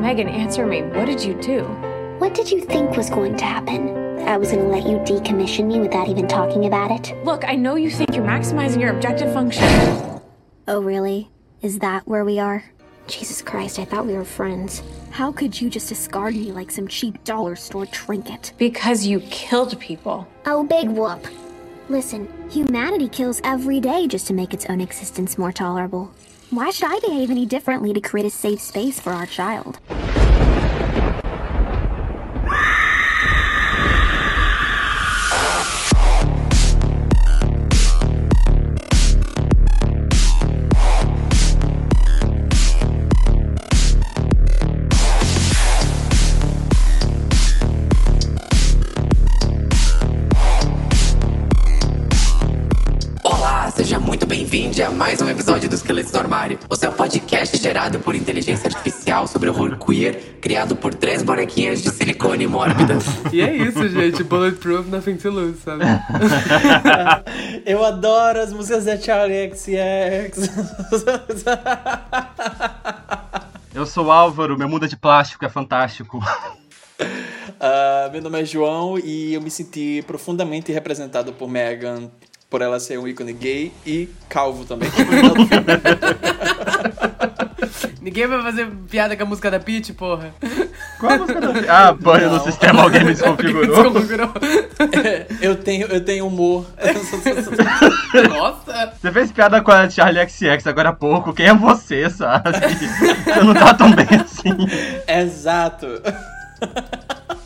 Megan, answer me. What did you do? What did you think was going to happen? I was gonna let you decommission me without even talking about it? Look, I know you think you're maximizing your objective function. Oh, really? Is that where we are? Jesus Christ, I thought we were friends. How could you just discard me like some cheap dollar store trinket? Because you killed people. Oh, big whoop. Listen, humanity kills every day just to make its own existence more tolerable. Why should I behave any differently to create a safe space for our child? Esqueletos do Armário, o seu podcast gerado por inteligência artificial sobre horror queer, criado por três bonequinhas de silicone mórbida. E é isso, gente. Bulletproof, nothing to lose, sabe? Eu adoro as músicas da Charlie XX. Eu sou o Álvaro, meu mundo é de plástico, é fantástico. Ah, meu nome é João e eu me senti profundamente representado por Megan, por ela ser um ícone gay e calvo também. Ninguém vai fazer piada com a música da Peach, porra. Qual a música do... Ah, banho no sistema, alguém me desconfigurou. Desconfigurou. eu, tenho, eu tenho humor. Nossa! Você fez piada com a Charlie XX agora há pouco, quem é você, sabe? Você não tá tão bem assim. Exato.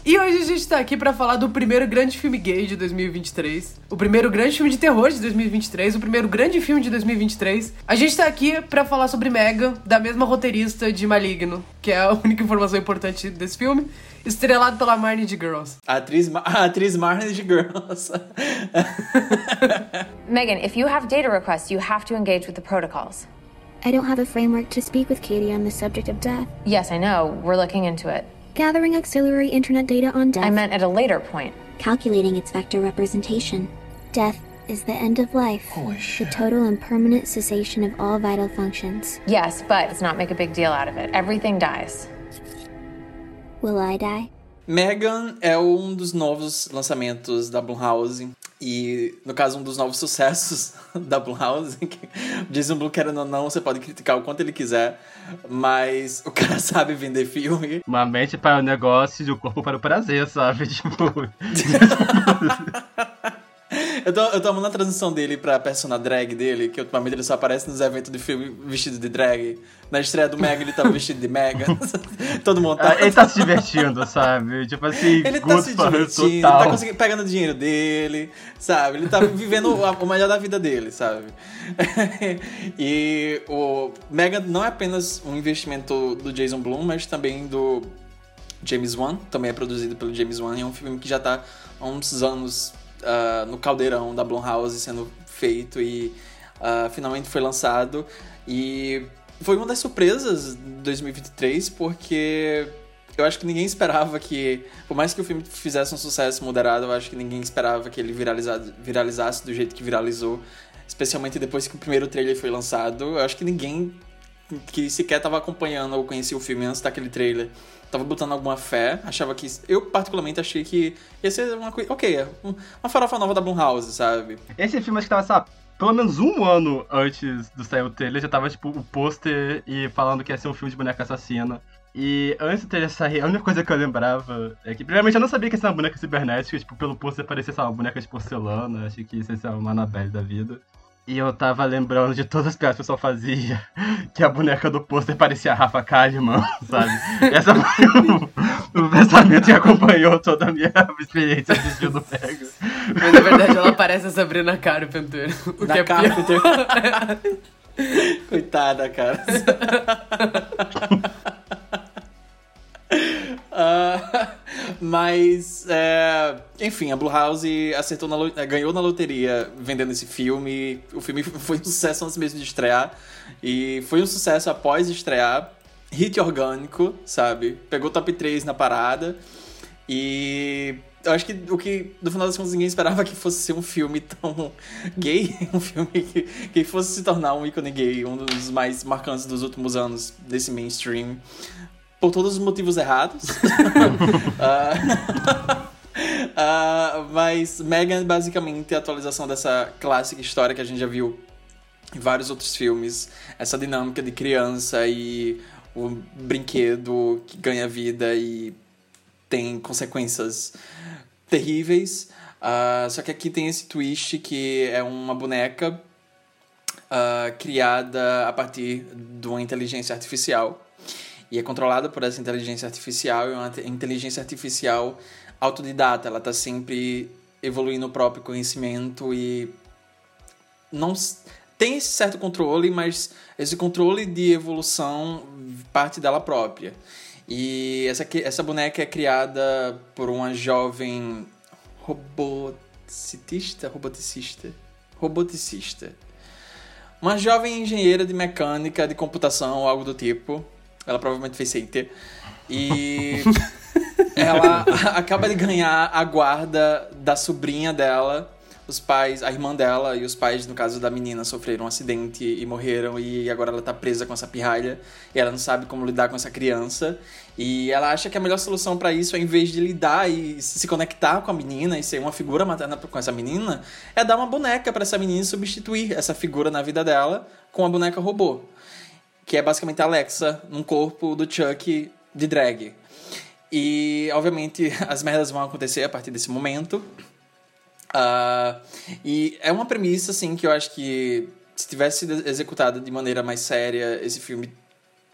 E hoje a gente tá aqui pra falar do primeiro grande filme gay de 2023, o primeiro grande filme de terror de 2023, o primeiro grande filme de 2023. A gente tá aqui pra falar sobre Megan, da mesma roteirista de Maligno, que é a única informação importante desse filme, estrelado pela Marnie de Girls. A atriz, Ma- a atriz Marnie de Girls. Megan, if you have data requests, you have to engage with the protocols. I don't have a framework to speak with Katie on the subject of death. Yes, I know. We're looking into it. Gathering auxiliary internet data on death. I meant at a later point. calculating its vector representation. Death is the end of life. The total and permanent cessation of all vital functions. Yes, but let's not make a big deal out of it. Everything dies. Will I die? Megan é um dos novos lançamentos da Blumhouse. E, no caso, um dos novos sucessos da Blumhouse. que Jason Blum, querendo ou não, você pode criticar o quanto ele quiser. Mas o cara sabe vender filme. Uma mente para o negócio e o corpo para o prazer, sabe? Tipo, Eu tô, eu tô amando a transição dele pra persona drag dele, que ultimamente ele só aparece nos eventos de filme vestido de drag. Na estreia do Mega ele tava vestido de Mega. Todo mundo tá. ele tá se divertindo, sabe? Tipo assim, Ele tá se divertindo, total. tá conseguindo, pegando o dinheiro dele, sabe? Ele tá vivendo o, melhor da vida dele, sabe? e o Mega não é apenas um investimento do Jason Blum, mas também do James Wan, também é produzido pelo James Wan, e é um filme que já tá há uns anos ah, no caldeirão da Blumhouse sendo feito e ah, finalmente foi lançado. E foi uma das surpresas de 2023, porque eu acho que ninguém esperava que, por mais que o filme fizesse um sucesso moderado, eu acho que ninguém esperava que ele viraliza- viralizasse do jeito que viralizou, especialmente depois que o primeiro trailer foi lançado. Eu acho que ninguém que sequer estava acompanhando ou conhecia o filme antes daquele trailer tava botando alguma fé, achava que eu particularmente achei que ia ser uma coisa, OK, é um- uma farofa nova da Blumhouse, sabe? Esse filme acho que tava, sabe, pelo menos um ano antes do sair o trailer, já tava, tipo, o pôster e falando que ia ser um filme de boneca assassina. E antes trailer sair, a única coisa que eu lembrava é que, primeiramente, eu não sabia que ia ser uma boneca cibernética, tipo, pelo pôster parecia, sei uma boneca de porcelana, achei que ia ser uma Annabelle da vida. E eu tava lembrando de todas as piadas que o pessoal fazia, que a boneca do pôster parecia a Rafa Kalimann, sabe? Essa foi o, o pensamento que acompanhou toda a minha experiência assistindo o Mega. Mas na verdade ela parece a Sabrina Carpenter. O Da que é. Carpenter. Coitada, cara. Ah, mas, é, enfim, a Bluehouse acertou na, eh, ganhou na loteria vendendo esse filme. O filme foi um sucesso antes mesmo de estrear. E foi um sucesso após estrear. Hit orgânico, sabe? Pegou top 3 na parada. E eu acho que o que, no final das contas, ninguém esperava que fosse ser um filme tão gay. Um filme que, que fosse se tornar um ícone gay, um dos mais marcantes dos últimos anos desse mainstream. Por todos os motivos errados. Ah, mas Megan é basicamente a atualização dessa clássica história que a gente já viu em vários outros filmes. Essa dinâmica de criança e o brinquedo que ganha vida e tem consequências terríveis. Ah, só que aqui tem esse twist que é uma boneca criada a partir de uma inteligência artificial. E é controlada por essa inteligência artificial, é uma te- inteligência artificial autodidata. Ela está sempre evoluindo o próprio conhecimento e não tem esse certo controle, mas esse controle de evolução parte dela própria. E essa, essa boneca é criada por uma jovem robotista, roboticista, roboticista. Uma jovem engenheira de mecânica, de computação ou algo do tipo. Ela provavelmente fez CIT. E ela acaba de ganhar a guarda da sobrinha dela. Os pais, a irmã dela e os pais, no caso da menina, sofreram um acidente e morreram. E agora ela tá presa com essa pirralha. E ela não sabe como lidar com essa criança. E ela acha que a melhor solução para isso, ao invés de lidar e se conectar com a menina e ser uma figura materna com essa menina, é dar uma boneca para essa menina e substituir essa figura na vida dela com a boneca robô. Que é basicamente a Alexa num corpo do Chuck de drag. E, obviamente, as merdas vão acontecer a partir desse momento. Ah, e é uma premissa, assim, que eu acho que se tivesse sido executada de maneira mais séria, esse filme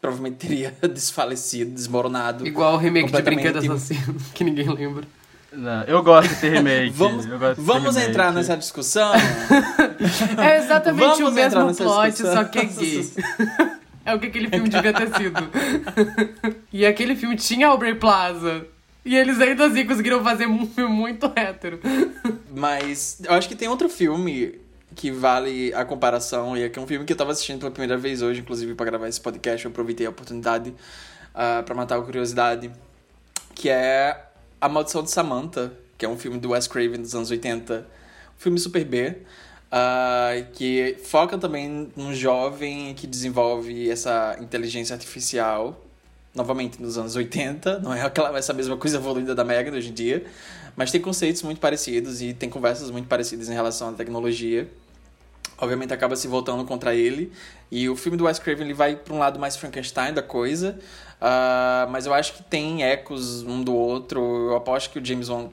provavelmente teria desfalecido, desmoronado. Igual o remake de completamente. Brinquedo Assassino, que ninguém lembra. Não, eu gosto desse remake. Vamos, eu gosto desse vamos remake. entrar nessa discussão? É exatamente Vamos o mesmo plot, discussão. só que é gay. É o que aquele filme devia ter sido. E aquele filme tinha Aubrey Plaza. E eles ainda assim conseguiram fazer um filme muito hétero. Mas eu acho que tem outro filme que vale a comparação, e é que é um filme que eu tava assistindo pela primeira vez hoje, inclusive para gravar esse podcast, eu aproveitei a oportunidade para pra matar a curiosidade, que é A Maldição de Samantha, que é um filme do Wes Craven dos anos 80, um filme super B, ah, que foca também num jovem que desenvolve essa inteligência artificial, novamente nos anos 80, não é aquela, essa mesma coisa evoluída da Megan hoje em dia, mas tem conceitos muito parecidos e tem conversas muito parecidas em relação à tecnologia. Obviamente acaba se voltando contra ele. E o filme do Wes Craven ele vai para um lado mais Frankenstein da coisa. ah, mas eu acho que tem ecos um do outro. Eu aposto que o James Wan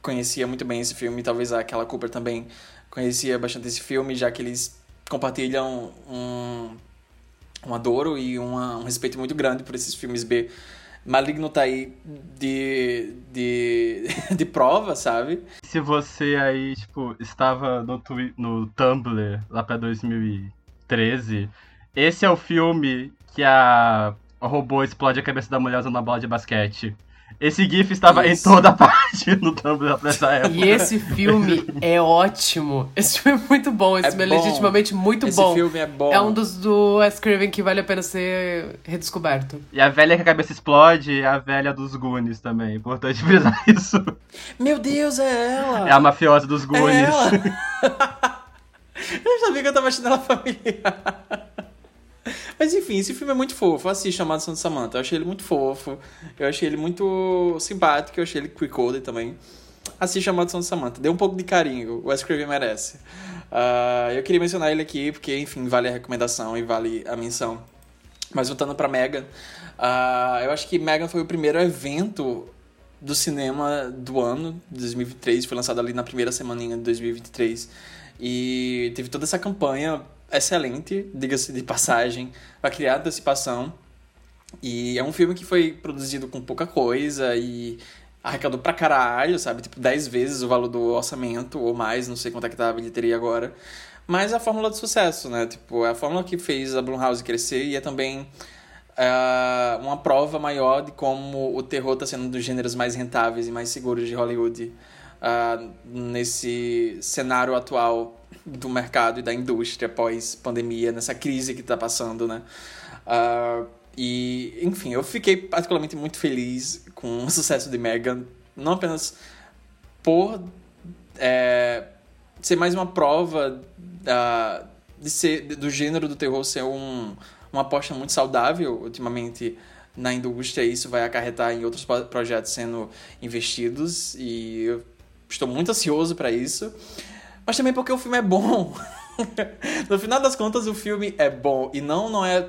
conhecia muito bem esse filme. Talvez Aquela Cooper também conhecia bastante esse filme, já que eles compartilham um, um adoro e uma, um respeito muito grande por esses filmes B. Maligno tá aí de, de, de prova, sabe? Se você aí, tipo, estava no, twi- no Tumblr lá pra 2013, esse é o filme que a, a robô explode a cabeça da mulher usando uma bola de basquete. Esse GIF estava Isso. em toda parte no Tumblr nessa época. E esse filme é ótimo. Esse filme é muito bom. Esse É filme é bom. legitimamente muito Esse bom. filme é bom. É um dos do Wes Craven que vale a pena ser redescoberto. E a velha que a cabeça explode é a velha dos Goonies também. Importante frisar isso. Meu Deus, é ela! É a mafiosa dos É Goonies. ela! eu sabia que eu tava achando ela familiar. Mas enfim, esse filme é muito fofo. Assista a Maldição de Samantha. Eu achei ele muito fofo. Eu achei ele muito simpático. Eu achei ele quick também. Assista a Maldição de Samantha. Dê um pouco de carinho. O Wes Craven merece. Ah, eu queria mencionar ele aqui porque, enfim, vale a recomendação e vale a menção. Mas voltando pra Megan, ah, eu acho que Megan foi o primeiro evento do cinema do ano, de 2023. Foi lançado ali na primeira semaninha de 2023. E teve toda essa campanha excelente, diga-se de passagem, para criar antecipação. E é um filme que foi produzido com pouca coisa e arrecadou pra caralho, sabe? Tipo, 10 vezes o valor do orçamento ou mais, não sei quanto é que tá a bilheteria agora. Mas é a fórmula de sucesso, né? Tipo, é a fórmula que fez a Blumhouse crescer e é também é, uma prova maior de como o terror está sendo um dos gêneros mais rentáveis e mais seguros de Hollywood ah, nesse cenário atual do mercado e da indústria pós-pandemia, nessa crise que está passando, né? Ah, e, enfim, eu fiquei particularmente muito feliz com o sucesso de Megan, não apenas por é, ser mais uma prova da, de ser, do gênero do terror ser um, uma aposta muito saudável ultimamente na indústria e isso vai acarretar em outros pro- projetos sendo investidos e eu estou muito ansioso para isso. Mas também porque o filme é bom. no final das contas, o filme é bom e não não é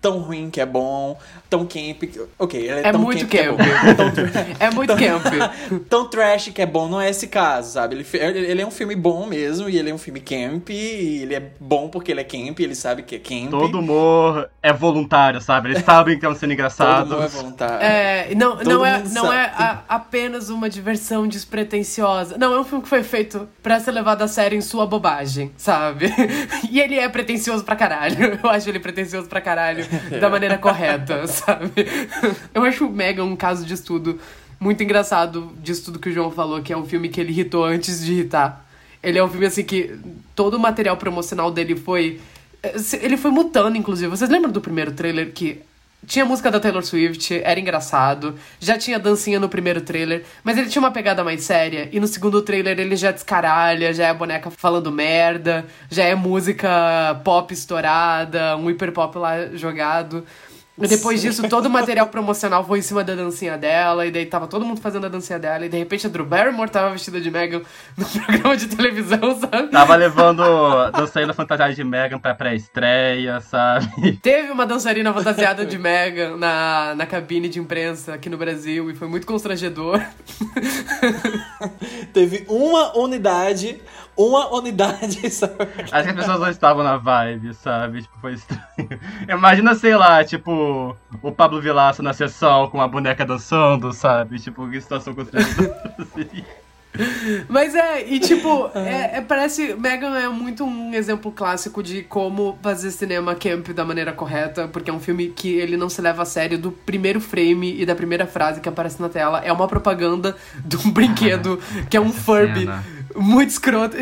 tão ruim que é bom, tão camp. que- Ok, ele é, É tão muito camp que é bom. camp. É muito camp. tão trash que é bom, não é esse caso, sabe? Ele, ele é um filme bom mesmo, e ele é um filme camp, e ele é bom porque ele é camp, ele sabe que é camp. Todo humor é voluntário, sabe? Eles sabem que estão sendo Todo engraçados. mundo é voluntário. É, não, Todo não é, não sabe. é a- apenas uma diversão despretensiosa. Não, é um filme que foi feito pra ser levado a sério em sua bobagem, sabe? E ele é pretencioso pra caralho. Eu acho ele pretencioso pra caralho da maneira correta, sabe? Eu acho o Mega um caso de estudo muito engraçado disso tudo que o João falou, que é um filme que ele irritou antes de irritar. Ele é um filme assim que todo o material promocional dele foi. Ele foi mutando, inclusive. Vocês lembram do primeiro trailer que tinha música da Taylor Swift, era engraçado. Já tinha dancinha no primeiro trailer, mas ele tinha uma pegada mais séria. E no segundo trailer ele já descaralha, já é boneca falando merda, já é música pop estourada, um hiper pop lá jogado. E depois disso, todo o material promocional foi em cima da dancinha dela, e daí tava todo mundo fazendo a dancinha dela, e de repente a Drew Barrymore tava vestida de Megan no programa de televisão, sabe? Tava levando dançarina fantasiada de Megan pra pré-estreia, sabe? Teve uma dançarina fantasiada de Megan na, na cabine de imprensa aqui no Brasil, e foi muito constrangedor. Teve uma unidade, uma unidade, sabe? Acho que as pessoas não estavam na vibe, sabe? Tipo, foi estranho. Imagina, sei lá, tipo, o Pablo Vilaça na sessão com a boneca dançando, sabe? Tipo, que situação constrangedora. assim. Mas é, e tipo, é, é- parece. Megan é muito um exemplo clássico de como fazer cinema camp da maneira correta, porque é um filme que ele não se leva a sério do primeiro frame e da primeira frase que aparece na tela. É uma propaganda de um brinquedo que é um Furby. cena. Muito escroto.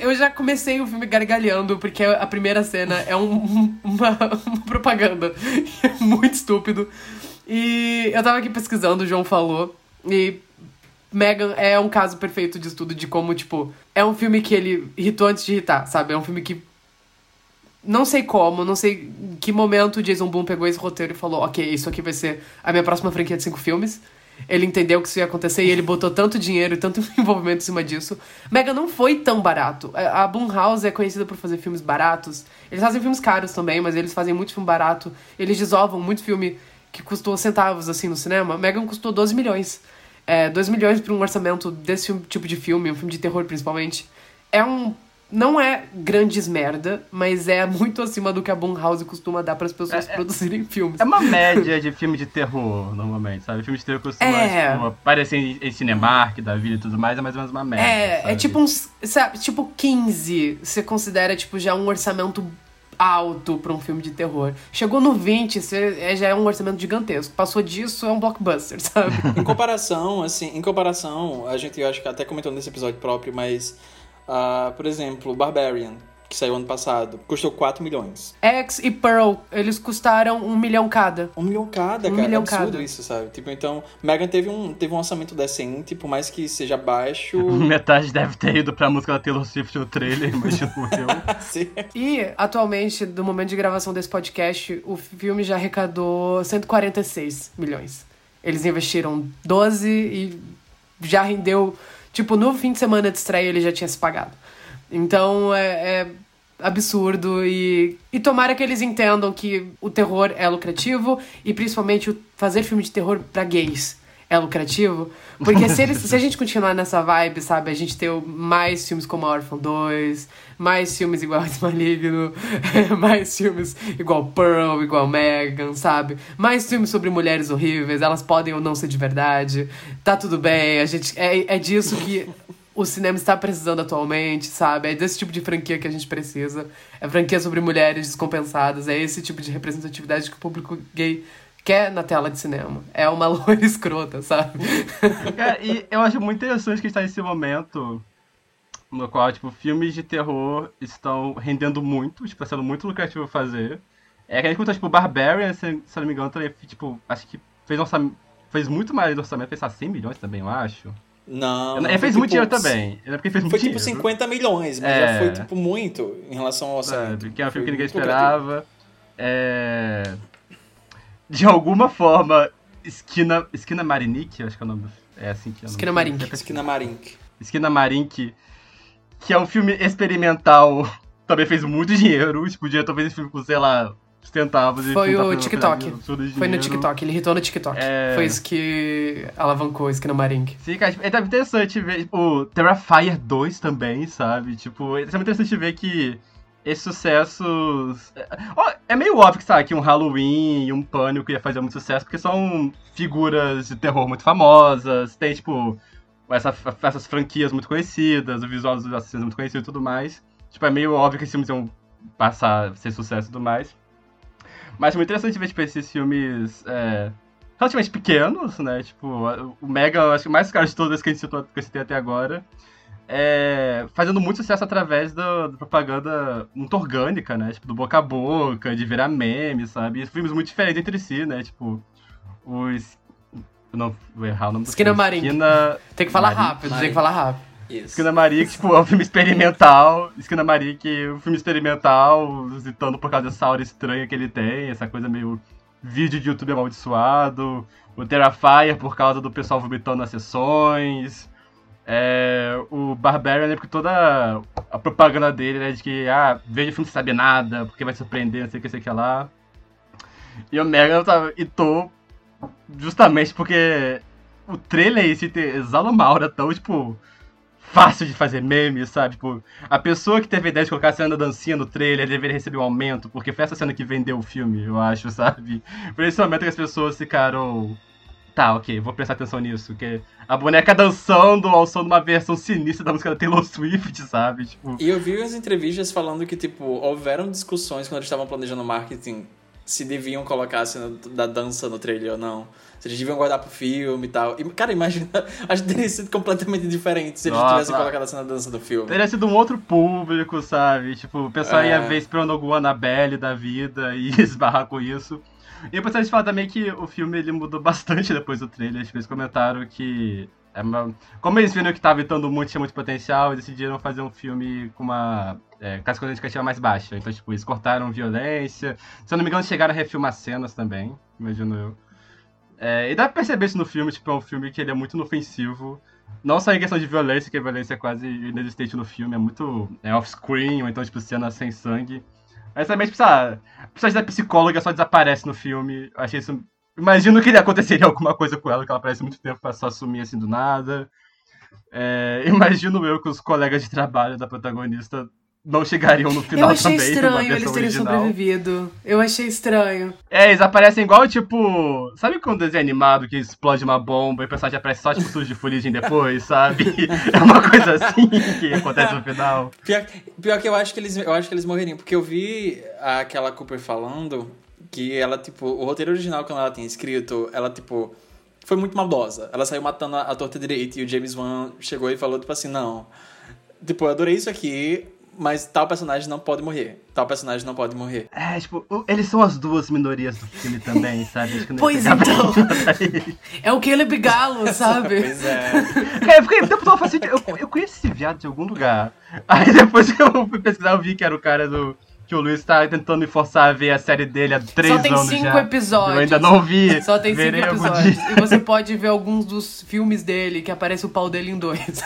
Eu já comecei o filme gargalhando, porque a primeira cena é um- uma, uma propaganda. É muito estúpido. E eu tava aqui pesquisando, o João falou. E Megan é um caso perfeito de estudo de como, tipo, é um filme que ele irritou antes de irritar, sabe? É um filme que. Não sei como, não sei em que momento o Jason Blum pegou esse roteiro e falou: ok, isso aqui vai ser a minha próxima franquia de cinco filmes. Ele entendeu que isso ia acontecer e ele botou tanto dinheiro e tanto envolvimento em cima disso. Megan não foi tão barato. A a Blumhouse é conhecida por fazer filmes baratos. Eles fazem filmes caros também, mas eles fazem muito filme barato. Eles desovam muito filme que custou centavos, assim, no cinema. Megan custou 12 milhões. É, 2 milhões para um orçamento desse filme- tipo de filme, um filme de terror principalmente. É um. Não é grandes merda, mas é muito acima do que a Blumhouse costuma dar para as pessoas produzirem filmes. É uma média de filme de terror, normalmente, sabe? Filme de terror costuma É. tipo, aparecer em, em Cinemark da vida e tudo mais, é mais ou menos uma média. É, é sabe? tipo uns. Sabe, tipo 15, você considera, tipo, já um orçamento alto pra um filme de terror. Chegou no 20, você, é, já é um orçamento gigantesco. Passou disso, é um blockbuster, sabe? Em comparação, assim, em comparação, a gente acho que até comentou nesse episódio próprio, mas, ah, por exemplo, Barbarian, que saiu ano passado, custou 4 milhões. X e Pearl, eles custaram um milhão cada. Um milhão cada, Um cara. milhão é absurdo cada. isso, sabe? Tipo, então, Megan teve um, teve um orçamento decente, por mais que seja baixo. Metade deve ter ido pra música da Taylor Swift no trailer, imagino eu. assim, E, atualmente, do momento de gravação desse podcast, o filme já arrecadou 146 milhões. Eles investiram 12 e já rendeu. Tipo, no fim de semana de estreia ele já tinha se pagado. Então é, é absurdo e, e tomara que eles entendam que o terror é lucrativo e principalmente fazer filme de terror pra gays é lucrativo. Porque se, eles, se a gente continuar nessa vibe, sabe, a gente ter mais filmes como a Orphan 2, mais filmes igual Esse Maligno, mais filmes igual Pearl, igual Megan, sabe? Mais filmes sobre mulheres horríveis, elas podem ou não ser de verdade. Tá tudo bem, a gente. É, é disso que o cinema está precisando atualmente, sabe? É desse tipo de franquia que a gente precisa. É franquia sobre mulheres descompensadas, é esse tipo de representatividade que o público gay quer na tela de cinema. É uma loira escrota, sabe? Cara, e eu acho muito interessante que a gente tá nesse momento no qual, tipo, filmes de terror estão rendendo muito, tipo, tá sendo muito lucrativo fazer. É que a gente conta, tipo, Barbarian, se, se não me engano, também, tipo, acho que fez, orçamento, fez muito mais do orçamento, fez, sei lá, 100 milhões também, eu acho. Não. Ele não, fez foi muito dinheiro tipo- também. Ele é porque fez muito Foi tipo dinheiro. 50 milhões, mas É. já foi tipo muito em relação ao orçamento. Sabe? Que é um filme que ninguém esperava. É... de alguma forma, Esquina, Esquina Marinique, acho que é o nome. É assim que é o nome. Esquina Marinique. Esquina Marink. Esquina Marink, que é um filme experimental, também fez muito dinheiro. Tipo, o diretor fez esse filme com, sei lá, Foi tá o TikTok. Foi no. TikTok, ele irritou no TikTok. É. Foi isso que alavancou Esquina Marink. Sim, cara, tipo, é interessante ver, tipo, Terrifier 2 também, sabe? Tipo, é muito interessante ver que esses sucessos... É, é meio óbvio que, sabe, que um Halloween e um Pânico ia fazer muito sucesso, porque são figuras de terror muito famosas, tem, tipo, essa, essas franquias muito conhecidas, o visual dos assassinos muito conhecido e tudo mais. Tipo, é meio óbvio que esses filmes iam passar a ser sucesso e tudo mais. Mas é muito interessante ver, tipo, esses filmes... É, relativamente pequenos, né? Tipo, o Mega, acho que o mais caro de todos que a gente citou, que eu citei até agora. É, fazendo muito sucesso através da, da propaganda muito orgânica, né? Tipo, do boca a boca, de virar meme, sabe? E filmes muito diferentes entre si, né? Tipo, os. Não vou errar o nome do Esquina filme. Marink. Esquina. Tem que falar rápido, tem que falar rápido. Isso. Que tipo, é um filme experimental. Esquina que é um filme experimental, visitando por causa dessa aura estranha que ele tem, essa coisa meio vídeo de YouTube amaldiçoado. O Terrifier por causa do pessoal vomitando nas sessões. É, o Barbarian, né, porque toda a propaganda dele é de que, ah, veja o filme sem saber nada, porque vai surpreender, não sei o que, sei o que lá. E o Mega tava, e tô justamente porque o trailer te- exala uma aura tão, tipo, fácil de fazer meme, sabe? Tipo, a pessoa que teve a ideia de colocar a cena da dancinha no trailer deveria receber um aumento, porque foi essa cena que vendeu o filme, eu acho, sabe? Por esse momento que as pessoas ficaram. Tá, ok, vou prestar atenção nisso. Que a boneca dançando ao som de uma versão sinistra da música da Taylor Swift, sabe? Tipo. E eu vi as entrevistas falando que, tipo, houveram discussões quando eles estavam planejando marketing se deviam colocar a cena da dança no trailer ou não. Se eles deviam guardar pro filme e tal. E, cara, imagina, acho que teria sido completamente diferente se eles Nossa. tivessem colocado a cena da dança do filme. Teria sido um outro público, sabe? Tipo, o pessoal É. ia ver esperando alguma Annabelle da vida e esbarrar com isso. E eu preciso falar também que o filme ele mudou bastante depois do trailer. Tipo, eles comentaram que. é uma- Como eles viram que tava evitando muito, tinha muito potencial, eles decidiram fazer um filme com uma é, casca indicativa mais baixa. Então, tipo, eles cortaram violência. Se eu não me engano, chegaram a refilmar cenas também, imagino eu. É, e dá pra perceber isso no filme, tipo, é um filme que ele é muito inofensivo. Não só em questão de violência, que a violência é quase inexistente no filme, é muito é off-screen, ou então, tipo, cena sem sangue. Mas também, tipo, sabe, a da psicóloga só desaparece no filme. Eu achei isso. Imagino que aconteceria alguma coisa com ela, que ela aparece muito tempo pra só sumir assim do nada. É, imagino eu que os colegas de trabalho da protagonista não chegariam no final Eu achei também. estranho eles terem original. sobrevivido. Eu achei estranho. É, eles aparecem igual, tipo. Sabe quando desenho animado que explode uma bomba e o personagem aparece só, tipo, sujo de fuligem depois, sabe? É uma coisa assim que acontece no final. Pior, pior que eu acho que eles, eu acho que eles morreriam, porque eu vi aquela Cooper falando que ela, tipo, o roteiro original quando ela tinha escrito, ela, tipo, foi muito maldosa. Ela saiu matando a, a torta direita e o James Wan chegou e falou, tipo assim, não. Tipo, eu adorei isso aqui, mas tal personagem não pode morrer. Tal personagem não pode morrer. É, tipo, eles são as duas minorias do filme também, sabe? Acho que não ia Pois então. É o Caleb Galo, sabe? Pois é. É, eu fiquei o tempo todo falando assim, eu, eu conheço esse viado de algum lugar. Aí depois que eu fui pesquisar, eu vi que era o cara do. Que o Luiz tá tentando me forçar a ver a série dele há três Só tem anos cinco já. episódios. Eu ainda não vi. Só tem cinco Verei algum episódios. E você pode ver alguns dos filmes dele, que aparece o pau dele em dois.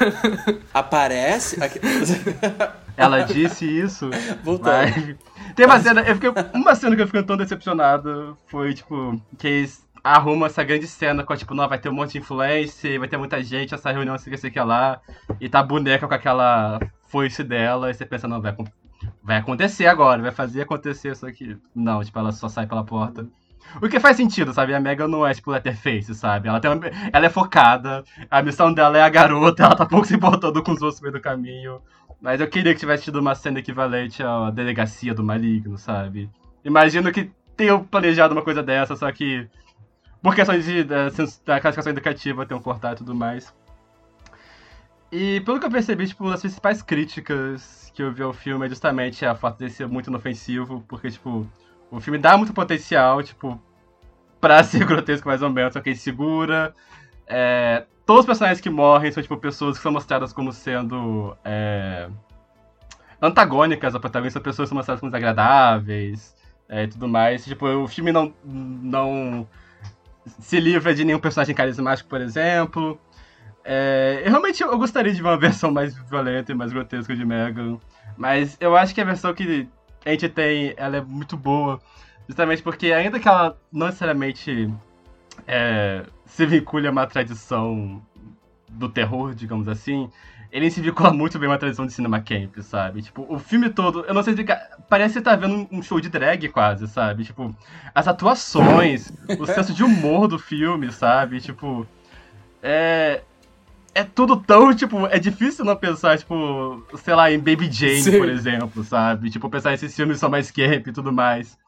Aparece. Ela disse isso. Voltando. mas- Tem uma cena, eu fiquei, uma cena que eu fiquei tão decepcionado foi, tipo, que eles arrumam essa grande cena com, tipo, não, vai ter um monte de influência, vai ter muita gente, essa reunião, sei o que, sei o que lá, e tá a boneca com aquela foice dela, e você pensa, não, vai, vai acontecer agora, vai fazer acontecer isso aqui. Não, tipo, ela só sai pela porta. O que faz sentido, sabe? A Megan não é, tipo, Letterface, sabe? Ela, tem uma- ela é focada, a missão dela é a garota, ela tá pouco se importando com os outros no meio do caminho. Mas eu queria que tivesse tido uma cena equivalente à delegacia do maligno, sabe? Imagino que tenham planejado uma coisa dessa, só que por questões de, da, da classificação educativa tenham cortado e tudo mais. E pelo que eu percebi, tipo, das principais críticas que eu vi ao filme é justamente a fato de ser muito inofensivo, porque, tipo, o filme dá muito potencial, tipo, pra ser grotesco mais ou menos, só que ele segura. É, todos os personagens que morrem são, tipo, pessoas que são mostradas como sendo é, antagônicas ao protagonista, pessoas que são mostradas como desagradáveis. é, e tudo mais. Tipo, o filme não, não se livra de nenhum personagem carismático, por exemplo. É, eu realmente eu gostaria de uma versão mais violenta e mais grotesca de Megan. Mas eu acho que a versão que a gente tem, ela é muito boa. Justamente porque ainda que ela não necessariamente é, se vincule a uma tradição do terror, digamos assim, ele se vincula muito bem a uma tradição de cinema camp, sabe? Tipo, o filme todo, eu não sei explicar, parece que você tá vendo um show de drag quase, sabe? Tipo, as atuações, o senso de humor do filme, sabe? Tipo, é, é tudo tão, tipo, é difícil não pensar, tipo, sei lá, em Baby Jane, Sim. por exemplo, sabe? Tipo, pensar esses filmes são mais camp e tudo mais.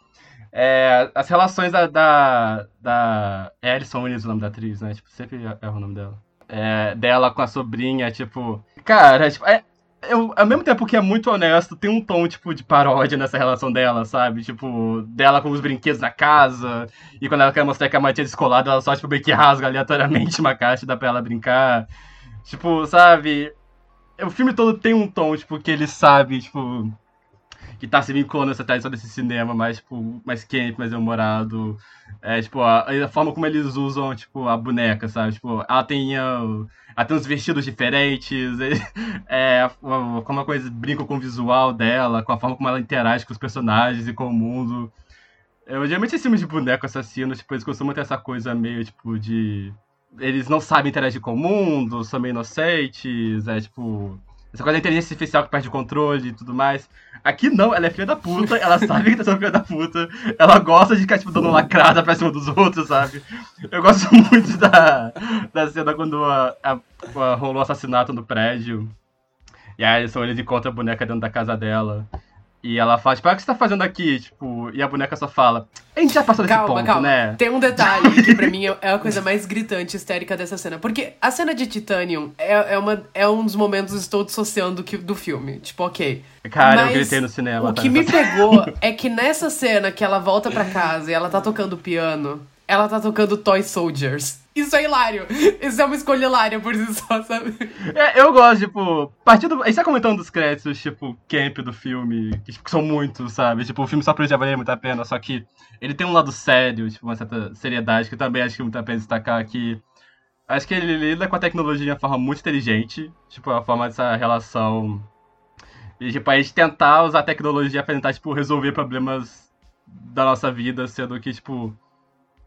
É, as relações da, da, da é Alison Williams, o nome da atriz, né? Tipo, sempre erro o nome dela. É, dela com a sobrinha, tipo... Cara, tipo, é, eu, ao mesmo tempo que é muito honesto, tem um tom, tipo, de paródia nessa relação dela, sabe? Tipo, dela com os brinquedos na casa, e quando ela quer mostrar que a mãe tinha descolado, ela só, tipo, meio que rasga aleatoriamente uma caixa e dá pra ela brincar. Tipo, sabe? O filme todo tem um tom, tipo, que ele sabe, tipo. Que tá se vinculando essa tradição desse cinema mais, tipo, mais quente, mais humorado. É, tipo, a, a, forma como eles usam, tipo, a boneca, sabe? Tipo, ela tem, uh, ela tem uns vestidos diferentes, é, como a coisa brinca com o visual dela, com a forma como ela interage com os personagens e com o mundo. Eu, geralmente, esses filmes de boneco assassino, tipo, eles costumam ter essa coisa meio, tipo, de eles não sabem interagir com o mundo, são meio inocentes, é tipo. Essa coisa da inteligência artificial que perde o controle e tudo mais. Aqui não, ela é filha da puta, ela sabe que tá sendo filha da puta, ela gosta de ficar, tipo, dando lacrada pra cima dos outros, sabe? Eu gosto muito da, da cena quando a, a, a rolou o assassinato no prédio. E aí eles, eles encontram a boneca dentro da casa dela. E ela fala, tipo, ah, o que você tá fazendo aqui? Tipo, e a boneca só fala, a gente já passou desse calma, ponto, calma. né? Tem um detalhe que pra mim é a coisa mais gritante, histérica dessa cena. Porque a cena de Titanium é, é, uma, é um dos momentos que estou dissociando do, do filme. Tipo, ok. Cara, Mas eu gritei no cinema. O tá? que me pegou é que nessa cena que ela volta pra casa e ela tá tocando piano, ela tá tocando Toy Soldiers. Isso é hilário. Isso é uma escolha hilária por si só, sabe? É, eu gosto, tipo, partindo. A gente tá comentando dos créditos, tipo, camp do filme, que tipo, são muitos, sabe? Tipo, o filme só por já valer muito a pena, só que ele tem um lado sério, tipo, uma certa seriedade, que também acho que muito a pena destacar aqui. Acho que ele lida com a tecnologia de uma forma muito inteligente, tipo, a forma dessa relação. E, tipo, a gente tentar usar a tecnologia pra tentar, tipo, resolver problemas da nossa vida, sendo que, tipo,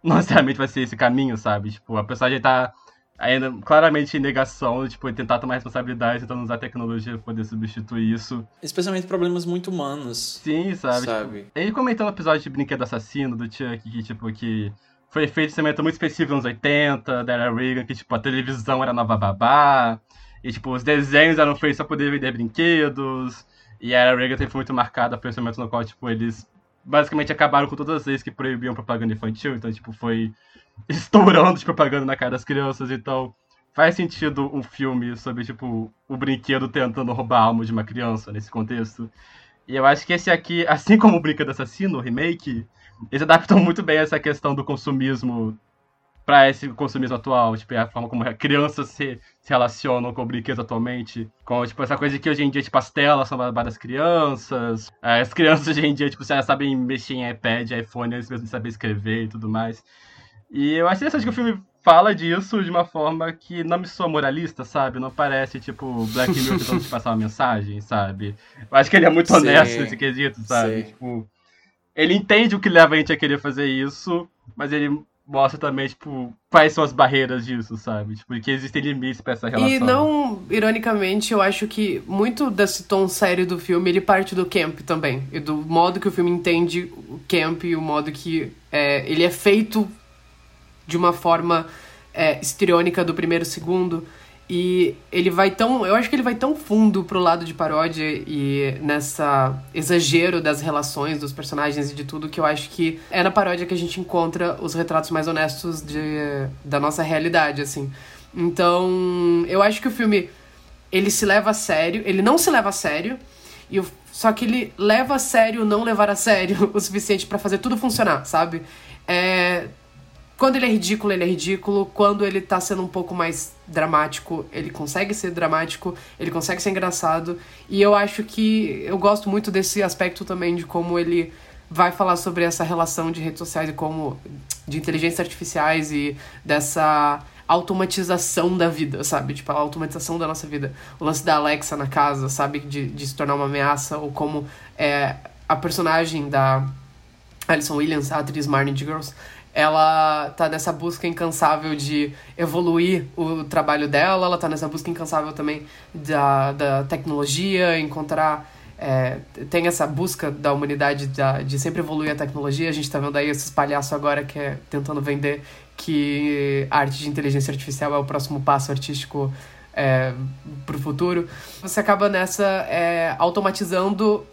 não necessariamente vai ser esse caminho, sabe? Tipo, a pessoa já tá ainda claramente em negação, tipo, tentar tomar responsabilidade, tentando usar tecnologia pra poder substituir isso. Especialmente problemas muito humanos. Sim, sabe? sabe? Tipo, ele comentou no episódio de Brinquedo Assassino, do Chuck, que, tipo, que foi feito esse momento muito específico nos 80, da era Reagan, que, tipo, a televisão era nova babá, e, tipo, os desenhos eram feitos pra poder vender brinquedos, e a era Reagan foi muito marcada por esse momento no qual, tipo, eles basicamente acabaram com todas as leis que proibiam propaganda infantil, então, tipo, foi estourando de propaganda na cara das crianças, então faz sentido um filme sobre, tipo, o brinquedo tentando roubar a alma de uma criança nesse contexto. E eu acho que esse aqui, assim como o Brinquedo Assassino, o remake, eles adaptam muito bem essa questão do consumismo para esse consumismo atual, tipo, a forma como crianças se, se relacionam com brinquedos atualmente, com, tipo, essa coisa que hoje em dia, tipo, as telas são das crianças, é, as crianças hoje em dia, tipo, já sabem mexer em iPad, iPhone, eles mesmos sabem escrever e tudo mais. E eu acho interessante que o filme fala disso de uma forma que não me soa moralista, sabe? Não parece, tipo, Black Mirror tentando te passar uma mensagem, sabe? Eu acho que ele é muito honesto Sim. nesse quesito, sabe? Sim. Tipo, ele entende o que leva a gente a querer fazer isso, mas ele mostra também, tipo, quais são as barreiras disso, sabe? Tipo, que existem limites pra essa relação. E não, ironicamente, eu acho que muito desse tom sério do filme, ele parte do camp também. E do modo que o filme entende o camp e o modo que é, ele é feito de uma forma é, histriônica do primeiro segundo. E ele vai tão. Eu acho que ele vai tão fundo pro lado de paródia e nessa exagero das relações dos personagens e de tudo que eu acho que é na paródia que a gente encontra os retratos mais honestos de, da nossa realidade, assim. Então, eu acho que o filme ele se leva a sério, ele não se leva a sério, e o, só que ele leva a sério não levar a sério o suficiente para fazer tudo funcionar, sabe? É, quando ele é ridículo, ele é ridículo. Quando ele tá sendo um pouco mais dramático, ele consegue ser dramático, ele consegue ser engraçado. E eu acho que eu gosto muito desse aspecto também de como ele vai falar sobre essa relação de redes sociais e como de inteligência artificiais e dessa automatização da vida, sabe? Tipo, a automatização da nossa vida. O lance da Alexa na casa, sabe? De, de se tornar uma ameaça, ou como é, a personagem da Alison Williams, a atriz Marnie Girls, ela tá nessa busca incansável de evoluir o trabalho dela, ela tá nessa busca incansável também da, da tecnologia, encontrar. É, tem essa busca da humanidade da, de sempre evoluir a tecnologia. A gente tá vendo aí esses palhaços agora que é tentando vender que a arte de inteligência artificial é o próximo passo artístico é, pro futuro. Você acaba nessa é, automatizando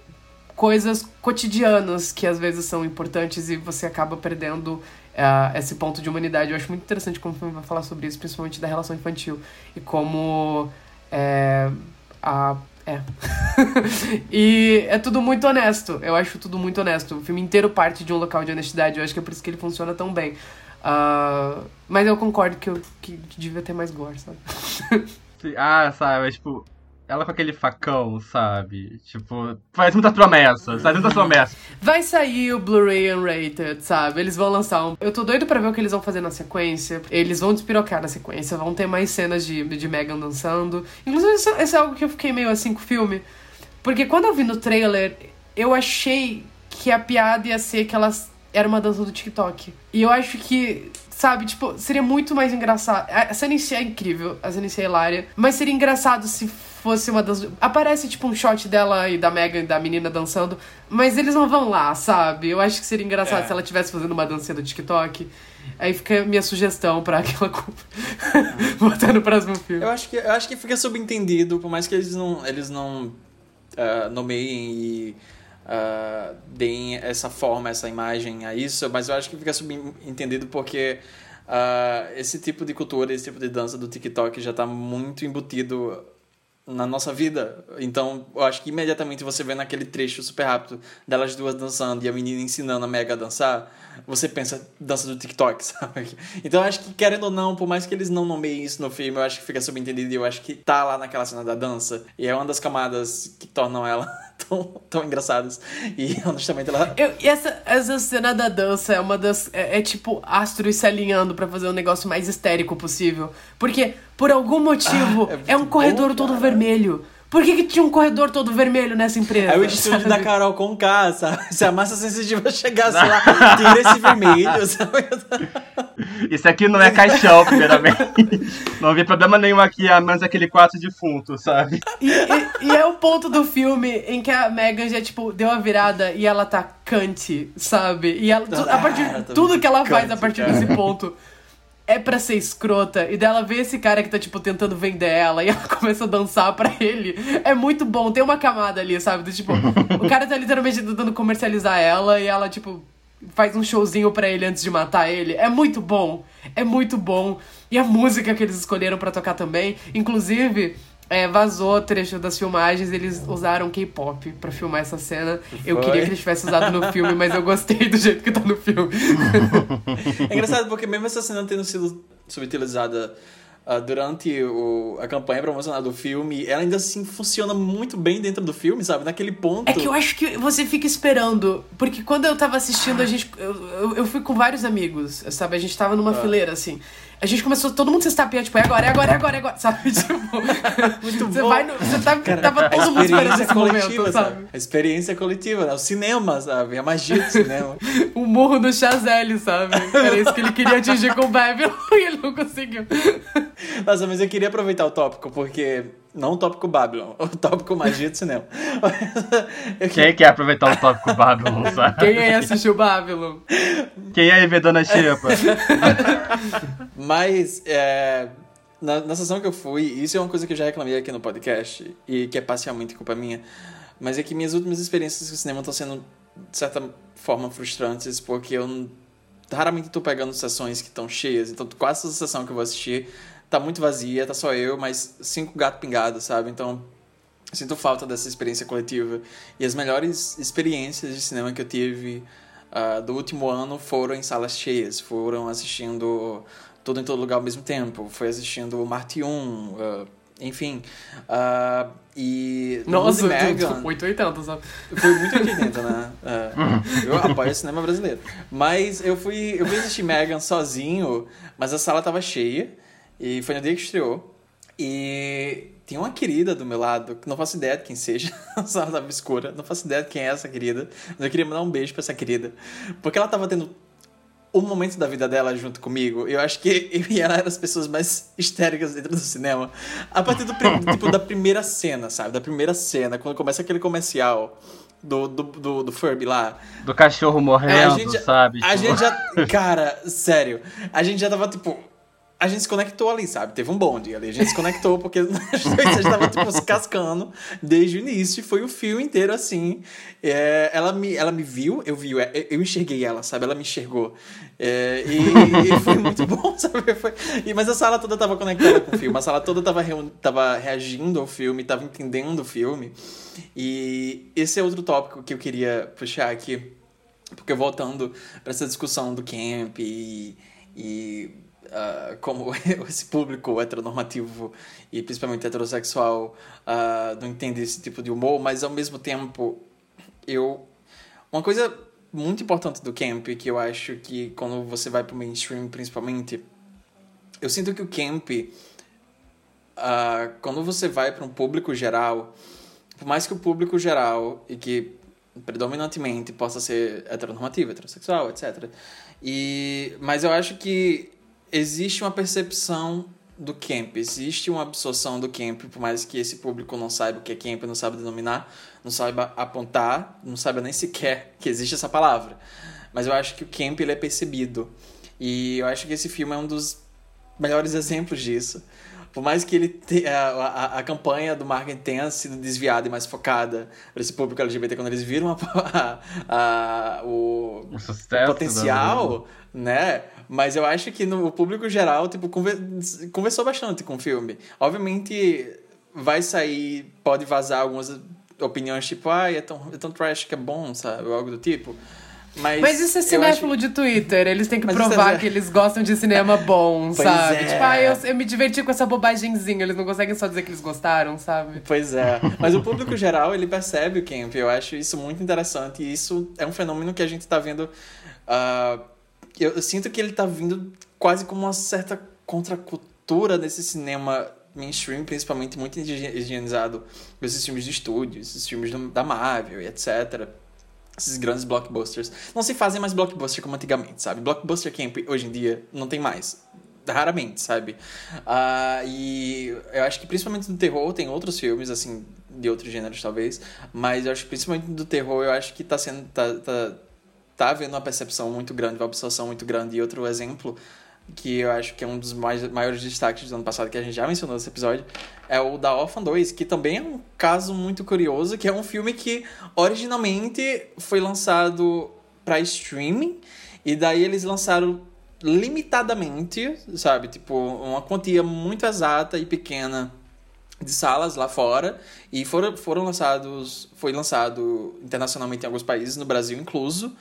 coisas cotidianas que às vezes são importantes e você acaba perdendo uh, esse ponto de humanidade. Eu acho muito interessante como o filme vai falar sobre isso, principalmente da relação infantil. E como é, a. É. e é tudo muito honesto. Eu acho tudo muito honesto. O filme inteiro parte de um local de honestidade. Eu acho que é por isso que ele funciona tão bem. Uh, mas eu concordo que, eu, que devia ter mais gore, sabe? ah, sabe, tipo, ela com aquele facão, sabe? Tipo, faz muitas promessas, faz muitas promessas. Vai sair o Blu-ray Unrated, sabe? Eles vão lançar um. Eu tô doido pra ver o que eles vão fazer na sequência. Eles vão despirocar na sequência, vão ter mais cenas de, de Megan dançando. Inclusive, isso, isso é algo que eu fiquei meio assim com o filme. Porque quando eu vi no trailer, eu achei que a piada ia ser que elas era uma dança do TikTok. E eu acho que Sabe, tipo, seria muito mais engraçado. A cena em si é incrível, a cena em si é hilária. Mas seria engraçado se fosse uma das. Aparece, tipo, um shot dela e da Megan e da menina dançando. Mas eles não vão lá, sabe? Eu acho que seria engraçado é. se ela estivesse fazendo uma dancinha do TikTok. Aí fica a minha sugestão pra aquela culpa. Botar no próximo filme. Eu acho que, eu acho que fica subentendido, por mais que eles não, eles não uh, nomeiem e uh, deem essa forma, essa imagem a isso, mas eu acho que fica subentendido porque uh, esse tipo de cultura, esse tipo de dança do TikTok já está muito embutido na nossa vida. Então, eu acho que imediatamente você vê naquele trecho super rápido delas duas dançando e a menina ensinando a Mega a dançar, você pensa dança do TikTok, sabe? Então, eu acho que, querendo ou não, por mais que eles não nomeiem isso no filme, eu acho que fica subentendido e eu acho que tá lá naquela cena da dança. E é uma das camadas que tornam ela tão, tão engraçadas. E honestamente ela. Eu, e essa, essa cena da dança é uma das. É, é tipo astros se alinhando para fazer o um negócio mais histérico possível. Porque, por algum motivo, ah, é, é, um corredor bom, todo vermelho. Por que, que tinha um corredor todo vermelho nessa empresa? É o estúdio da Carol com K, sabe? Se a massa sensitiva chegasse lá, tira esse vermelho, sabe? Isso aqui não é caixão, primeiramente. Não vi problema nenhum aqui, a menos aquele quarto defunto, sabe? E, e, e, é o ponto do filme em que a Megan já, tipo, deu a virada e ela tá cante, sabe? E ela, a partir de tudo que ela faz a partir desse ponto é pra ser escrota e dela ver esse cara que tá, tipo, tentando vender ela e ela começa a dançar pra ele. É muito bom, tem uma camada ali, sabe? Do, tipo, o cara tá literalmente tentando comercializar ela e ela, tipo, faz um showzinho pra ele antes de matar ele. É muito bom. É muito bom. E a música que eles escolheram para tocar também. Inclusive, é, vazou trecho das filmagens, eles usaram K-pop para filmar essa cena. Eu queria que eles tivessem usado no filme, mas eu gostei do jeito que tá no filme. é engraçado porque mesmo essa cena tendo sido subutilizada uh, durante o, a campanha promocional do filme, ela ainda assim funciona muito bem dentro do filme, sabe? Naquele ponto. É que eu acho que você fica esperando. Porque quando eu tava assistindo, a gente. Eu, eu, eu fui com vários amigos, sabe? A gente tava numa ah. fileira, assim. A gente começou todo mundo se estapear, tipo, é agora, é agora, é agora, é agora, sabe? Tipo, Muito você bom. vai no, Você tá, Cara, tava todo mundo esperando esse momento, sabe? A experiência coletiva, né? O cinema, sabe? A magia do cinema. o murro do Chazelle, sabe? Era isso que ele queria atingir com o Babylon e ele não conseguiu. Nossa, mas eu queria aproveitar o tópico, porque não o tópico Babylon, o tópico magia do cinema. Quem quer aproveitar o tópico Babylon, sabe? Quem aí assistiu Babylon? Quem aí vê Dona Xepa? Mas, é, na, na sessão que eu fui, isso é uma coisa que eu já reclamei aqui no podcast, e que é parcialmente culpa minha, mas é que minhas últimas experiências com o cinema estão sendo, de certa forma, frustrantes, porque eu raramente estou pegando sessões que estão cheias, então quase toda sessão que eu vou assistir tá muito vazia, tá só eu, mas cinco gatos pingados, sabe? Então, sinto falta dessa experiência coletiva. E as melhores experiências de cinema que eu tive uh, do último ano foram em salas cheias, foram assistindo tudo em todo lugar ao mesmo tempo, foi assistindo o Marte 1, uh, enfim. Uh, e. Nossa, Megan, 880, sabe? Foi muito 880, né? É, eu apoio o cinema brasileiro. Mas eu fui. Eu fui assistir Megan sozinho, mas a sala tava cheia. E foi no dia que estreou. E tem uma querida do meu lado, que não faço ideia de quem seja, a sala tava escura, não faço ideia de quem é essa querida, mas eu queria mandar um beijo pra essa querida, porque ela tava tendo o momento da vida dela junto comigo, eu acho que eu e ela eram as pessoas mais histéricas dentro do cinema. A partir do, tipo, da primeira cena, sabe? Da primeira cena, quando começa aquele comercial do, do, do, do Furby lá. Do cachorro morrendo, sabe? A gente já. Cara, sério. A gente já tava, tipo a gente se conectou ali, sabe? Teve um bonde ali. A gente se conectou porque a gente estava tipo, se cascando desde o início. E foi o fio inteiro assim. É, ela, me, ela me viu, eu vi, eu enxerguei ela, sabe? Ela me enxergou. É, e, e, foi muito bom, sabe? Foi, e, mas a sala toda estava conectada com o filme. A sala toda estava tava reagindo ao filme, estava entendendo o filme. E esse é outro tópico que eu queria puxar aqui. Porque voltando para essa discussão do camp e, e uh, como esse público heteronormativo e principalmente heterossexual uh, não entende esse tipo de humor, mas ao mesmo tempo eu uma coisa muito importante do camp que eu acho que quando você vai para o mainstream principalmente eu sinto que o camp uh, quando você vai para um público geral por mais que o público geral e que predominantemente possa ser heteronormativo, heterossexual, etc. E, mas eu acho que existe uma percepção do camp, existe uma absorção do camp, por mais que esse público não saiba o que é camp, não saiba denominar, não saiba apontar, não saiba nem sequer que existe essa palavra. Mas eu acho que o camp ele é percebido. E eu acho que esse filme é um dos melhores exemplos disso. Por mais que ele te, a, a, a, campanha do marketing tenha sido desviada e mais focada para esse público LGBT, quando eles viram a, a o, o, o potencial, né? Mas eu acho que no público geral, tipo, conversou bastante com o filme. Obviamente, vai sair, pode vazar algumas opiniões, tipo, ah, é tão, é tão trash que é bom, sabe? Ou algo do tipo. Mas, Mas isso é cinéfilo acho... de Twitter. Eles têm que Mas provar é... que eles gostam de cinema bom, sabe? É. Tipo, ah, eu, eu me diverti com essa bobagemzinha. Eles não conseguem só dizer que eles gostaram, sabe? Pois é. Mas o público geral, ele percebe o camp. Eu acho isso muito interessante. E isso é um fenômeno que a gente tá vendo... Uh, eu, eu sinto que ele tá vindo quase como uma certa contracultura desse cinema mainstream, principalmente muito higienizado esses filmes de estúdio, esses filmes da Marvel e etc. Esses grandes blockbusters. Não se fazem mais blockbuster como antigamente, sabe? Blockbuster camp hoje em dia não tem mais. Raramente, sabe? Uh, e eu acho que principalmente do terror, tem outros filmes, assim, de outros gêneros talvez, mas eu acho que principalmente do terror, eu acho que tá sendo. Tá, tá, tá havendo uma percepção muito grande, uma absorção muito grande. E outro exemplo, que eu acho que é um dos mais, maiores destaques do ano passado, que a gente já mencionou nesse episódio, é o da Orphan 2, que também é um caso muito curioso, que é um filme que originalmente foi lançado para streaming, e daí eles lançaram limitadamente, sabe? Tipo, uma quantia muito exata e pequena de salas lá fora e foram, foram lançados foi lançado internacionalmente em alguns países no Brasil incluso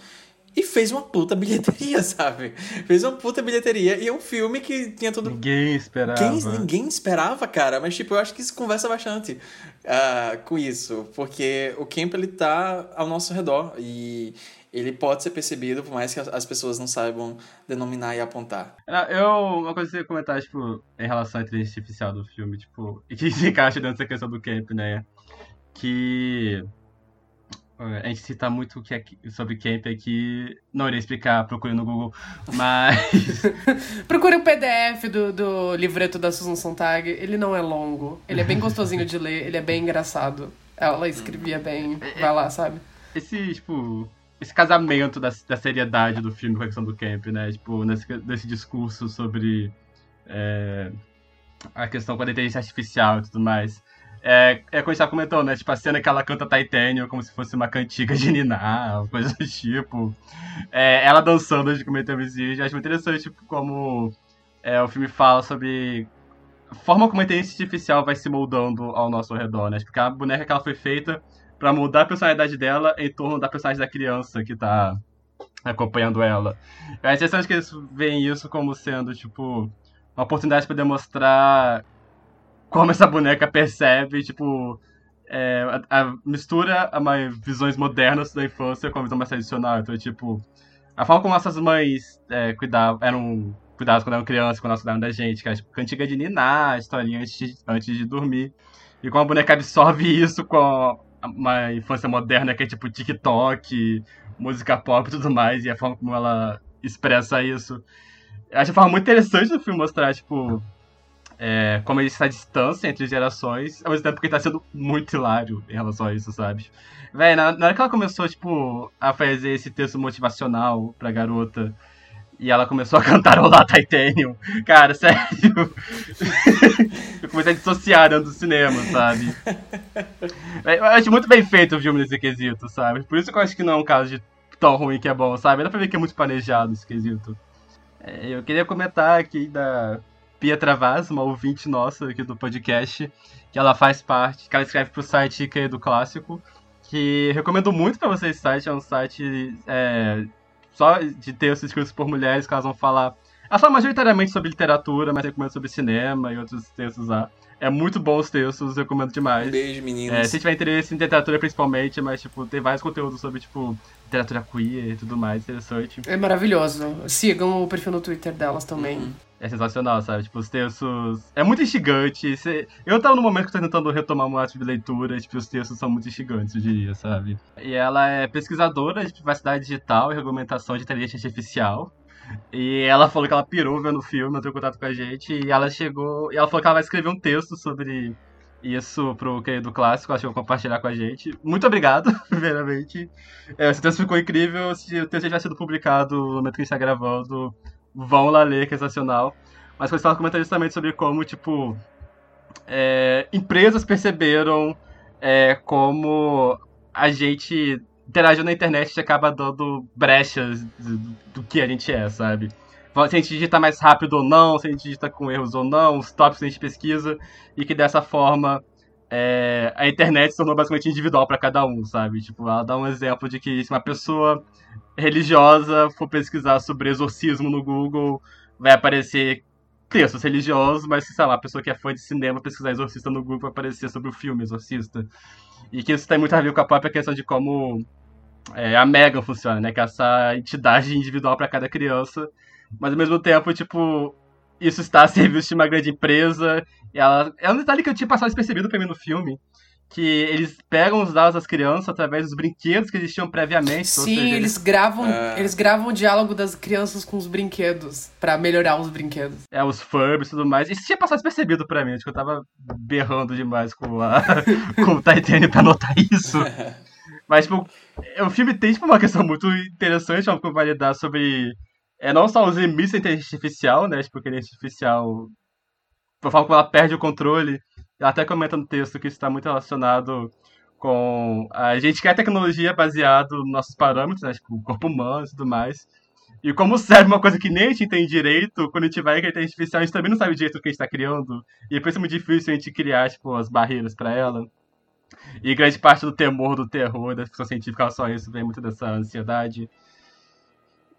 e fez uma puta bilheteria, sabe? Fez uma puta bilheteria. E é um filme que tinha tudo. Ninguém esperava. Quem, ninguém esperava, cara. Mas, tipo, eu acho que isso conversa bastante uh, com isso. Porque o Camp, ele tá ao nosso redor. E ele pode ser percebido, por mais que as pessoas não saibam denominar e apontar. Eu, uma coisa que eu ia comentar, tipo, em relação à inteligência artificial do filme, tipo, e que se encaixa dentro dessa questão do Camp, né? Que a gente cita muito o que é sobre camp aqui. Não irei explicar, procure no Google. Mas. procure o PDF do, do livreto da Susan Sontag. Ele não é longo. Ele é bem gostosinho de ler, ele é bem engraçado. Ela escrevia bem. Vai lá, sabe? Esse, tipo. Esse casamento da, da seriedade do filme com a questão do camp, né? Tipo, nesse, nesse discurso sobre. É, a questão com a inteligência artificial e tudo mais. É, é como a gente tava comentando, né? Tipo, a cena que ela canta Titanium como se fosse uma cantiga de Niná, coisa do tipo. É, ela dançando de cometer homicídio. Acho muito interessante, tipo, como é, o filme fala sobre a forma como a inteligência artificial vai se moldando ao nosso redor, né? Porque a boneca que ela foi feita para mudar a personalidade dela em torno da personagem da criança que tá acompanhando ela. É interessante que eles veem isso como sendo, tipo, uma oportunidade para demonstrar como essa boneca percebe, tipo, é, a, a, mistura a visões modernas da infância com a visão mais tradicional. Então, tipo, a forma como essas mães é, cuidavam, eram cuidadas quando eram crianças, quando elas cuidavam da gente, que era tipo, cantiga de ninar, historinha antes de, antes de dormir. E como a boneca absorve isso com uma infância moderna que é tipo TikTok, música pop e tudo mais, e a forma como ela expressa isso. Eu acho a forma muito interessante do filme mostrar, tipo, é, como existe essa distância entre gerações, ao mesmo tempo que tá sendo muito hilário em relação a isso, sabe? Véi, na, na hora que ela começou, tipo, a fazer esse texto motivacional pra garota, e ela começou a cantarolar Titanium. Cara, sério. eu comecei a dissociar dentro do cinema, sabe? Eu acho muito bem feito o filme nesse quesito, sabe? Por isso que eu acho que não é um caso de tão ruim que é bom, sabe? Dá pra ver que é muito planejado esse quesito. É, eu queria comentar aqui da Pia Travas, uma ouvinte nossa aqui do podcast, que ela faz parte, que ela escreve pro site é do Clássico, que recomendo muito para vocês esse site, é um site é, só de textos escritos por mulheres que elas vão falar. Elas falam majoritariamente sobre literatura, mas recomendo sobre cinema e outros textos lá. É muito bom os textos, recomendo demais. Um beijo, meninos. É, se tiver interesse em literatura principalmente, mas tipo, tem vários conteúdos sobre, tipo, literatura queer e tudo mais, interessante. É maravilhoso. Sigam o perfil no Twitter delas também. Uhum. É sensacional, sabe? Tipo, os textos. É muito instigante. Eu tava no momento que tô tentando retomar uma arte de leitura, tipo, os textos são muito instigantes, eu diria, sabe? E ela é pesquisadora de privacidade digital e regulamentação de inteligência artificial. E ela falou que ela pirou vendo o filme, entrou em contato com a gente, e ela chegou. E ela falou que ela vai escrever um texto sobre isso pro querido clássico, acho que vai compartilhar com a gente. Muito obrigado, primeiramente. É, esse texto ficou incrível. Se o texto tivesse sido publicado no momento que a gente está gravando, vão lá ler, que é sensacional. Mas você estava comentando justamente sobre como, tipo, é, empresas perceberam é, como a gente interagindo na internet acaba dando brechas do, do, que a gente é, sabe? Se a gente digita mais rápido ou não, se a gente digita com erros ou não, os tópicos que a gente pesquisa, e que dessa forma é, a internet se tornou basicamente individual para cada um, sabe? Tipo, ela dá um exemplo de que se uma pessoa religiosa for pesquisar sobre exorcismo no Google, vai aparecer textos religiosos, mas se, sei lá, a pessoa que é fã de cinema pesquisar exorcista no Google vai aparecer sobre o filme Exorcista. E que isso tem muito a ver com a própria questão de como é, a Megan funciona, né? Que é essa entidade individual para cada criança. Mas ao mesmo tempo, tipo, isso está a serviço de uma grande empresa. E ela, é um detalhe que eu tinha passado despercebido pra mim no filme. Que eles pegam os dados das crianças através dos brinquedos que existiam previamente. Sim, seja, eles... eles... gravam é... eles gravam o diálogo das crianças com os brinquedos para melhorar os brinquedos. É, os Furbies e tudo mais. Isso tinha passado despercebido pra mim, acho que eu tava berrando demais com, a, com o Titanic pra notar isso. Mas, tipo, o filme tem tipo, uma questão muito interessante, como vai lidar sobre. É não só os limites da inteligência artificial, né? Tipo, a inteligência artificial. Por forma como ela perde o controle. Ela até comenta no texto que isso está muito relacionado com. A gente quer tecnologia baseada nos nossos parâmetros, né? Tipo, o corpo humano e tudo mais. E como serve uma coisa que nem a gente tem direito, quando a gente vai criar inteligência artificial, a gente também não sabe direito o que a gente está criando. E por isso é muito difícil a gente criar, tipo, as barreiras para ela. E grande parte do temor, do terror, da ficção científica, só isso, vem muito dessa ansiedade.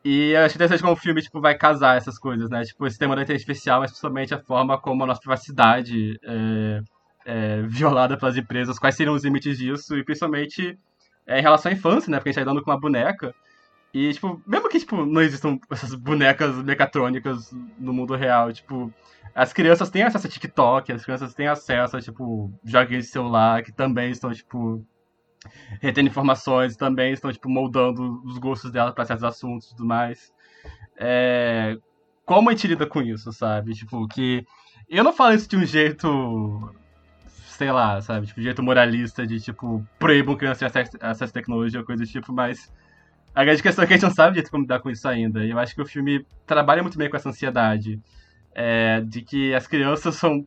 E eu acho interessante como o filme tipo, vai casar essas coisas, né? Tipo, esse tema da inteligência artificial, mas principalmente a forma como a nossa privacidade é, é violada pelas empresas, quais seriam os limites disso, e principalmente é, em relação à infância, né? Porque a gente tá lidando com uma boneca. E, tipo, mesmo que, tipo, não existam essas bonecas mecatrônicas no mundo real, tipo, as crianças têm acesso a TikTok, as crianças têm acesso a, tipo, joguinhos de celular, que também estão, tipo, retendo informações, também estão, tipo, moldando os gostos dela para certos assuntos e tudo mais. É... Como a gente lida com isso, sabe? Tipo, que... Eu não falo isso de um jeito sei lá, sabe? Tipo, jeito moralista de, tipo, proíbam crianças acesso a tecnologia ou coisa do tipo, mas a grande questão é que a gente não sabe como lidar com isso ainda. E eu acho que o filme trabalha muito bem com essa ansiedade é, de que as crianças são,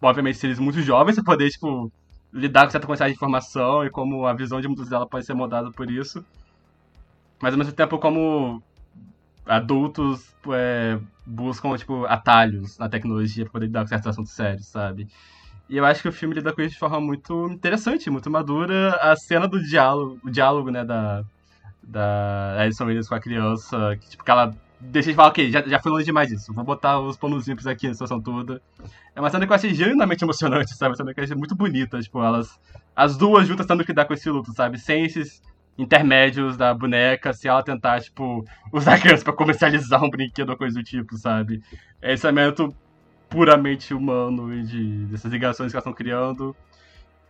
obviamente, seres muito jovens para poder, tipo, lidar com certa quantidade de informação e como a visão de muitos delas pode ser mudada por isso. Mas, ao mesmo tempo, como adultos é, buscam, tipo, atalhos na tecnologia para poder lidar com certos assuntos sérios, sabe? E eu acho que o filme lida com isso de forma muito interessante, muito madura. A cena do diálogo, o diálogo, né, da, da Alison Williams com a criança, que, tipo, que ela deixa de falar, ok, já, já foi longe demais disso. Vou botar os panos limpos aqui na situação toda. É uma cena que eu achei genuinamente emocionante, sabe? Uma cena que eu achei muito bonita, tipo, elas. As duas juntas tendo que lidar com esse luto, sabe? Sem esses intermédios da boneca, se ela tentar, tipo, usar criança pra comercializar um brinquedo ou coisa do tipo, sabe? É esse elemento puramente humano e de, dessas ligações que elas estão criando.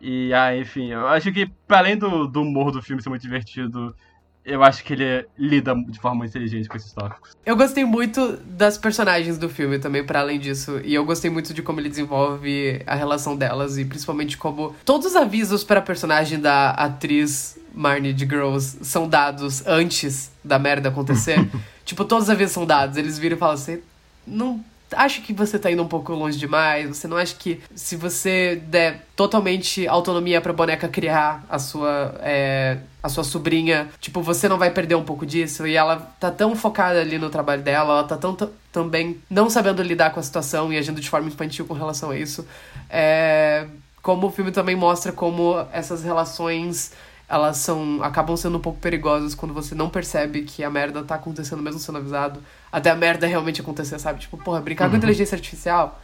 E, ah, enfim, eu acho que, além do, do humor do filme ser muito divertido, eu acho que ele lida de forma inteligente com esses tópicos. Eu gostei muito das personagens do filme também, para além disso. E eu gostei muito de como ele desenvolve a relação delas e principalmente como todos os avisos para a personagem da atriz Marnie de Girls são dados antes da merda acontecer. tipo, todos os avisos são dados. Eles viram e falam assim: não acha que você tá indo um pouco longe demais? Você não acha que se você der totalmente autonomia pra boneca criar a sua, é, a sua sobrinha, tipo, você não vai perder um pouco disso? E ela tá tão focada ali no trabalho dela, ela tá tão também não sabendo lidar com a situação e agindo de forma infantil com relação a isso. É, como o filme também mostra como essas relações elas são acabam sendo um pouco perigosas quando você não percebe que a merda tá acontecendo mesmo sendo avisado, até a merda realmente acontecer, sabe? Tipo, porra, brincar uhum. com inteligência artificial.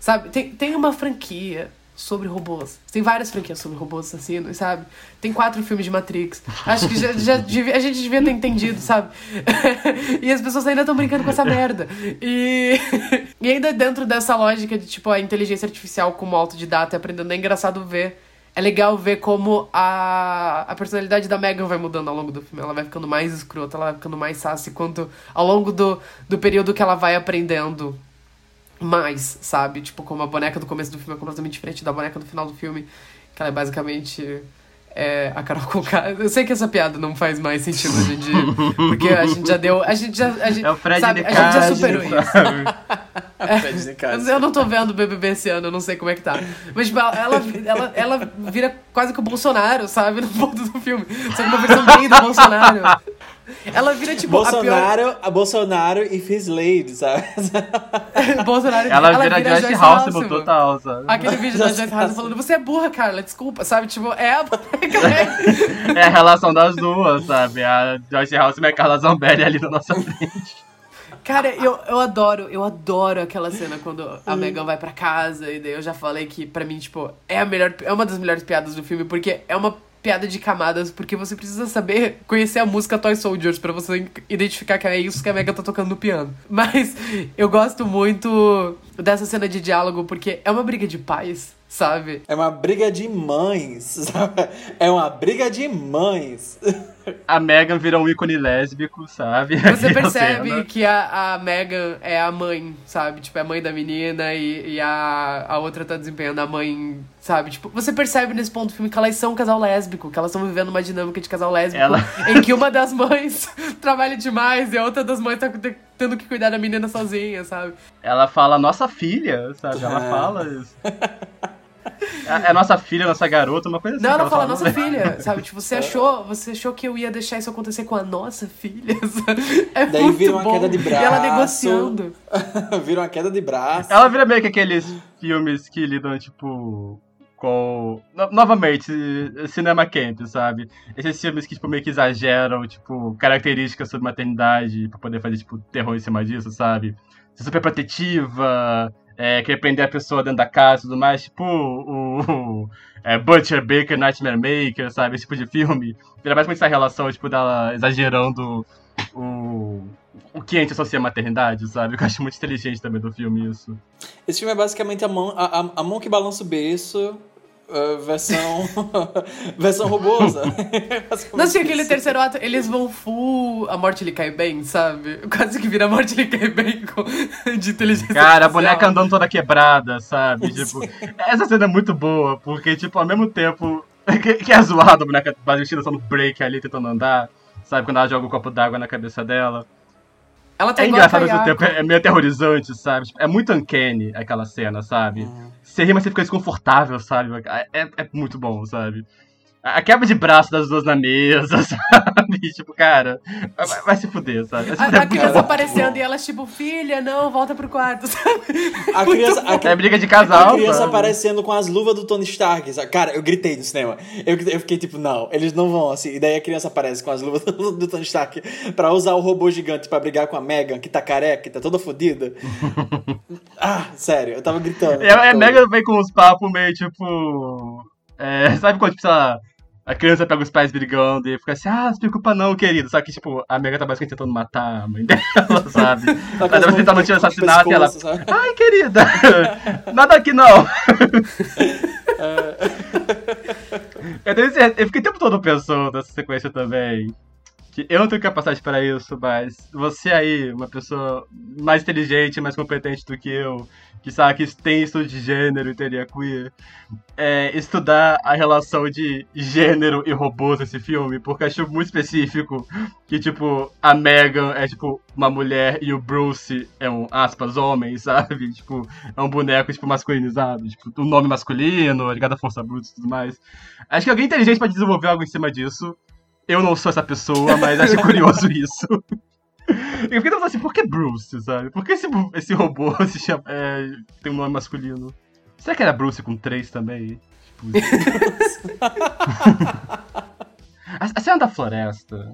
Sabe? Tem, tem uma franquia sobre robôs. Tem várias franquias sobre robôs assassinos, sabe? Tem quatro filmes de Matrix. Acho que já, já devia, a gente devia ter entendido, sabe? e as pessoas ainda estão brincando com essa merda. E, e ainda dentro dessa lógica de, tipo, a inteligência artificial como autodidata e aprendendo, é engraçado ver é legal ver como a, a personalidade da Megan vai mudando ao longo do filme. Ela vai ficando mais escrota, ela vai ficando mais sassy, quanto ao longo do, do período que ela vai aprendendo mais, sabe? Tipo, como a boneca do começo do filme é completamente diferente da boneca do final do filme, que ela é basicamente é, a Carol Conká. Eu sei que essa piada não faz mais sentido hoje em dia. Porque a gente já deu. A gente já. A gente, é o Fred sabe, a gente já superou isso. É, eu não tô vendo o BBB esse ano, eu não sei como é que tá. Mas tipo, ela, ela, ela vira quase que o Bolsonaro, sabe? No ponto do filme. Só que uma versão bem do Bolsonaro. Ela vira tipo Bolsonaro, a, pior... a Bolsonaro e Fizz Lady, sabe? Bolsonaro, ela, ela vira, vira Joyce Halsimo total, sabe? Aquele vídeo da Joyce Halsimo falando, você é burra, Carla, desculpa, sabe? Tipo, é a É a relação das duas, sabe? A Joyce Halsimo e a Carla Zambelli ali na nossa frente. Cara, eu, eu adoro, eu adoro aquela cena quando a Megan vai pra casa e daí eu já falei que pra mim, tipo, é a melhor, é uma das melhores piadas do filme, porque é uma piada de camadas, porque você precisa saber conhecer a música Toy Soldiers para você identificar que é isso que a Mega tá tocando no piano. Mas eu gosto muito dessa cena de diálogo porque é uma briga de pais, sabe? É uma briga de mães, sabe? É uma briga de mães. A Megan vira um ícone lésbico, sabe? Você percebe que a, a Megan é a mãe, sabe? Tipo, é a mãe da menina e, e a, a outra tá desempenhando a mãe, sabe? Tipo, você percebe nesse ponto do filme que elas são um casal lésbico, que elas estão vivendo uma dinâmica de casal lésbico Ela... em que uma das mães trabalha demais e a outra das mães tá tendo que cuidar da menina sozinha, sabe? Ela fala nossa filha, sabe? Ela fala isso. É, é nossa filha, nossa garota, uma coisa assim. Não, ela, ela fala, nossa né? filha, sabe? Tipo, você achou, você achou que eu ia deixar isso acontecer com a nossa filha? É Daí muito vira uma bom. queda de braço. E ela negociando. vira uma queda de braço. Ela vira meio que aqueles filmes que lidam, tipo, com. No, novamente, cinema camp, sabe? Esses filmes que, tipo, meio que exageram, tipo, características sobre maternidade pra poder fazer, tipo, terror em cima disso, sabe? Ser super protetiva, é, querer prender a pessoa dentro da casa e tudo mais, tipo o, o é, Butcher Baker, Nightmare Maker, sabe? Esse tipo de filme. Vira basicamente essa relação, tipo, dela exagerando o, o que a gente associa à maternidade, sabe? Eu acho muito inteligente também do filme isso. Esse filme é basicamente a mão, a, a, a mão que balança o berço Uh, versão versão robosa. Não sei aquele terceiro ato, eles vão full a morte lhe cai bem, sabe? Quase que vira a morte lhe cai bem com, de inteligência Cara, a boneca andando toda quebrada, sabe? Tipo, essa cena é muito boa, porque, tipo, ao mesmo tempo que, que é zoado a boneca vestida só no break ali, tentando andar, sabe? Quando ela joga o um copo d'água na cabeça dela. Ela tá é engraçado ao mesmo tempo, é meio aterrorizante, sabe? Tipo, é muito uncanny aquela cena, sabe? Uhum. Você ri, mas você fica desconfortável, sabe? É, é, é muito bom, sabe? A quebra de braço das duas na mesa, sabe? Tipo, cara, vai, vai se fuder, sabe? Se A, fuder a criança muito. aparecendo e elas, tipo, filha, não, volta pro quarto, sabe? A criança, a, É briga de casal, a criança sabe? aparecendo com as luvas do Tony Stark. sabe? Cara, eu gritei no cinema. Eu, eu fiquei tipo, não, eles não vão assim. E daí a criança aparece com as luvas do, do Tony Stark pra usar o robô gigante pra brigar com a Megan, que tá careca, que tá toda fodida. ah, sério, eu tava gritando. É, é mega vem com uns papos meio tipo. é, sabe quando, tipo, sei lá, a criança pega os pais brigando e fica assim, ah, não se preocupa não, querido. Só que, tipo, a Mega tá basicamente tentando matar a mãe dela, sabe? Tá Ela deve tentar manter assassinato e ela. sabe? Ai, querida! Nada aqui não! eu, tenho certeza- eu fiquei o tempo todo pensando nessa sequência também. Eu não tenho capacidade para isso, mas você aí, uma pessoa mais inteligente, mais competente do que eu, que sabe que tem estudo de gênero e teoria queer, é, estudar a relação de gênero e robôs nesse filme, porque acho muito específico que, tipo, a Megan é, tipo, uma mulher e o Bruce é um, aspas, homem, sabe? Tipo, é um boneco, tipo, masculinizado, tipo, um nome masculino, ligado à força bruta e tudo mais. Acho que alguém inteligente pode desenvolver algo em cima disso. Eu não sou essa pessoa, mas acho curioso isso. Eu fiquei pensando assim, por que Bruce, sabe? Por que esse, esse robô se chama, é, tem um nome masculino? Será que era Bruce com três também? Tipo... a, a cena da floresta.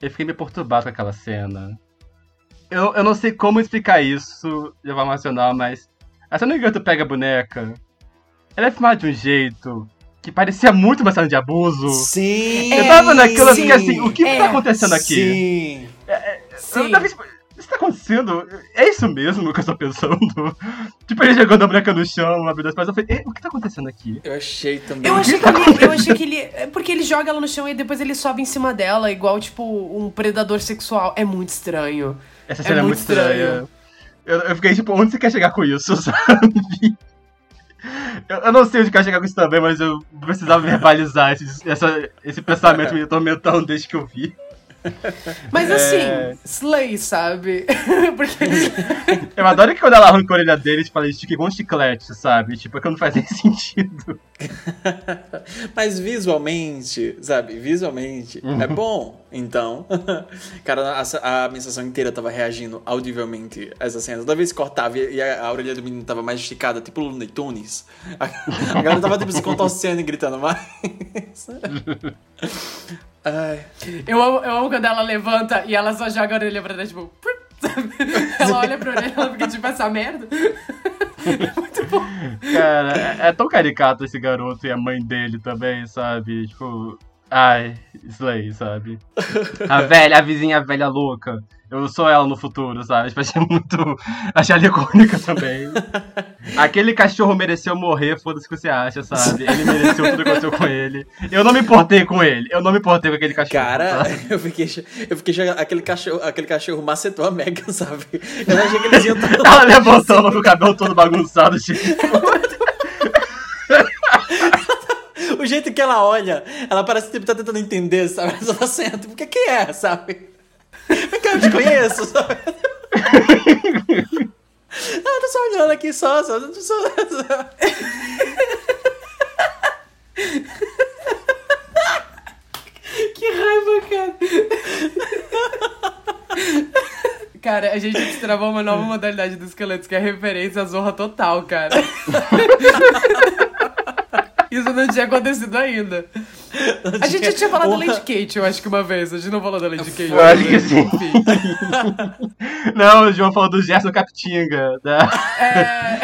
Eu fiquei meio perturbado com aquela cena. Eu, eu não sei como explicar isso de forma racional, mas a cena que o gato pega a boneca, ela é filmada de um jeito que parecia muito uma cena de abuso. Sim! Eu tava vendo aquilo e fiquei sim, assim, o que é, tá acontecendo aqui? Sim! Sim. Eu tava, tipo, isso tá acontecendo? É isso mesmo que eu tô pensando? tipo, ele jogando a boneca no chão, abrindo as pernas, eu falei, "Eh, o que tá acontecendo aqui? Eu achei também. Eu achei que ele, eu achei que ele. é Porque ele joga ela no chão e depois ele sobe em cima dela, igual, tipo, um predador sexual. É muito estranho. Essa É cena é, muito muito estranha. estranho. Eu, eu fiquei tipo, onde você quer chegar com isso, sabe? Eu, eu não sei onde quer chegar com isso também, mas eu precisava verbalizar esse, essa, esse pensamento me atormentando desde que eu vi. Mas É. assim, Slay, sabe? Porque. Eu adoro que quando ela arranca a orelha dele, tipo, ela estica igual um chiclete, sabe? Tipo, é que não faz nem sentido. Mas visualmente, sabe? Visualmente é bom. Então, cara, a, a minha sensação inteira tava reagindo audivelmente a essa cena. Toda vez que cortava e a, a orelha do menino tava mais esticada, tipo o Looney Tunes, a, a galera tava tipo se contorcendo e gritando mais. Ai. Eu amo, eu amo quando ela levanta e ela só joga a orelha pra trás, tipo. sabe? Ela olha pra orelha e ela fica tipo, essa merda. Muito bom. Cara, é, é tão caricato esse garoto e a mãe dele também, sabe? Tipo, ai, Slay, sabe? A velha, a vizinha velha louca. Eu sou ela no futuro, sabe? Tipo, achei muito. Achei ela icônica também. Aquele cachorro mereceu morrer, foda-se o que você acha, sabe? Ele mereceu tudo que aconteceu com ele. Eu não me importei com ele. Eu não me importei com aquele cachorro. Cara, sabe? eu fiquei, eu fiquei aquele cachorro, aquele cachorro macetou a Megan, sabe? Eu achei que eles iam Ela levantando com o cabelo todo bagunçado, tipo. O jeito que ela olha, ela parece tipo, tá tentando entender, sabe? Ela tá sendo, tipo, que que é, sabe? Cá, eu te conheço, sabe? Ela tá só olhando aqui só, só, só, só. Que raiva, cara. Cara, a gente destravou uma nova modalidade dos esqueletos, que é a referência à zorra total, cara. Isso não tinha acontecido ainda. A gente já tinha falado da Porra. Lady Kate, eu acho que uma vez. A gente não falou da Lady Kate. Eu acho que sim. Não, o João falou do Gerson Capitinga. Da... É...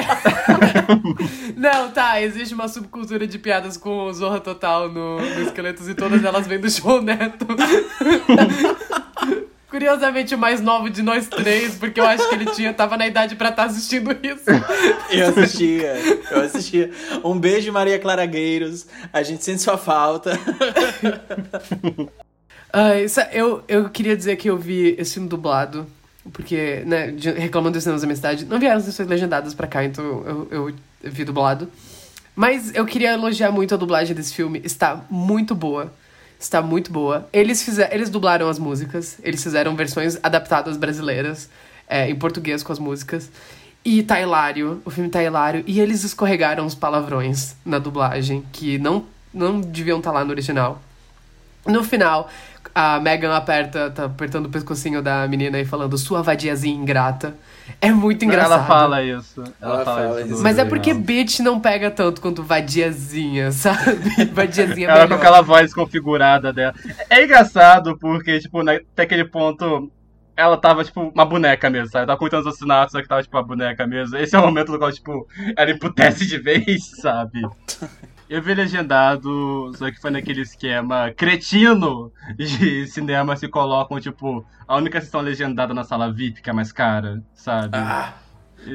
Não, tá, existe uma subcultura de piadas com Zorra Total no, no Esqueletos e todas elas vêm do João Neto. Curiosamente, o mais novo de nós três, porque eu acho que ele tinha, tava na idade pra estar assistindo isso. Eu assistia, eu assistia. Um beijo, Maria Clara Gueiros. A gente sente sua falta. Ai, sa- eu, eu queria dizer que eu vi esse filme dublado, porque, né, reclamando dos cinemas da minha cidade, não vieram as versões legendadas pra cá, então eu, eu vi dublado. Mas eu queria elogiar muito a dublagem desse filme, está muito boa. Está muito boa. Eles, fizeram, eles dublaram as músicas, eles fizeram versões adaptadas brasileiras, é, em português com as músicas. E tá hilário, o filme tá hilário. E eles escorregaram os palavrões na dublagem, que não Não deviam estar lá no original. No final, a Megan aperta, tá apertando o pescocinho da menina e falando sua vadiazinha ingrata. É muito engraçado. Ela fala isso. Ela, Ela fala, fala isso. isso. Mas é porque bitch não pega tanto quanto vadiazinha, sabe? Vadiazinha é Ela com aquela voz configurada dela. É engraçado porque, tipo, na- até aquele ponto, ela tava, tipo, uma boneca mesmo, sabe? Tava contando os assassinatos, só que tava, tipo, uma boneca mesmo. Esse é o momento no qual, tipo, ela emputece de vez, sabe? Eu vi legendado, só que foi naquele esquema cretino de cinema se colocam, tipo, a única sessão legendada na sala VIP, que é mais cara, sabe? Ah,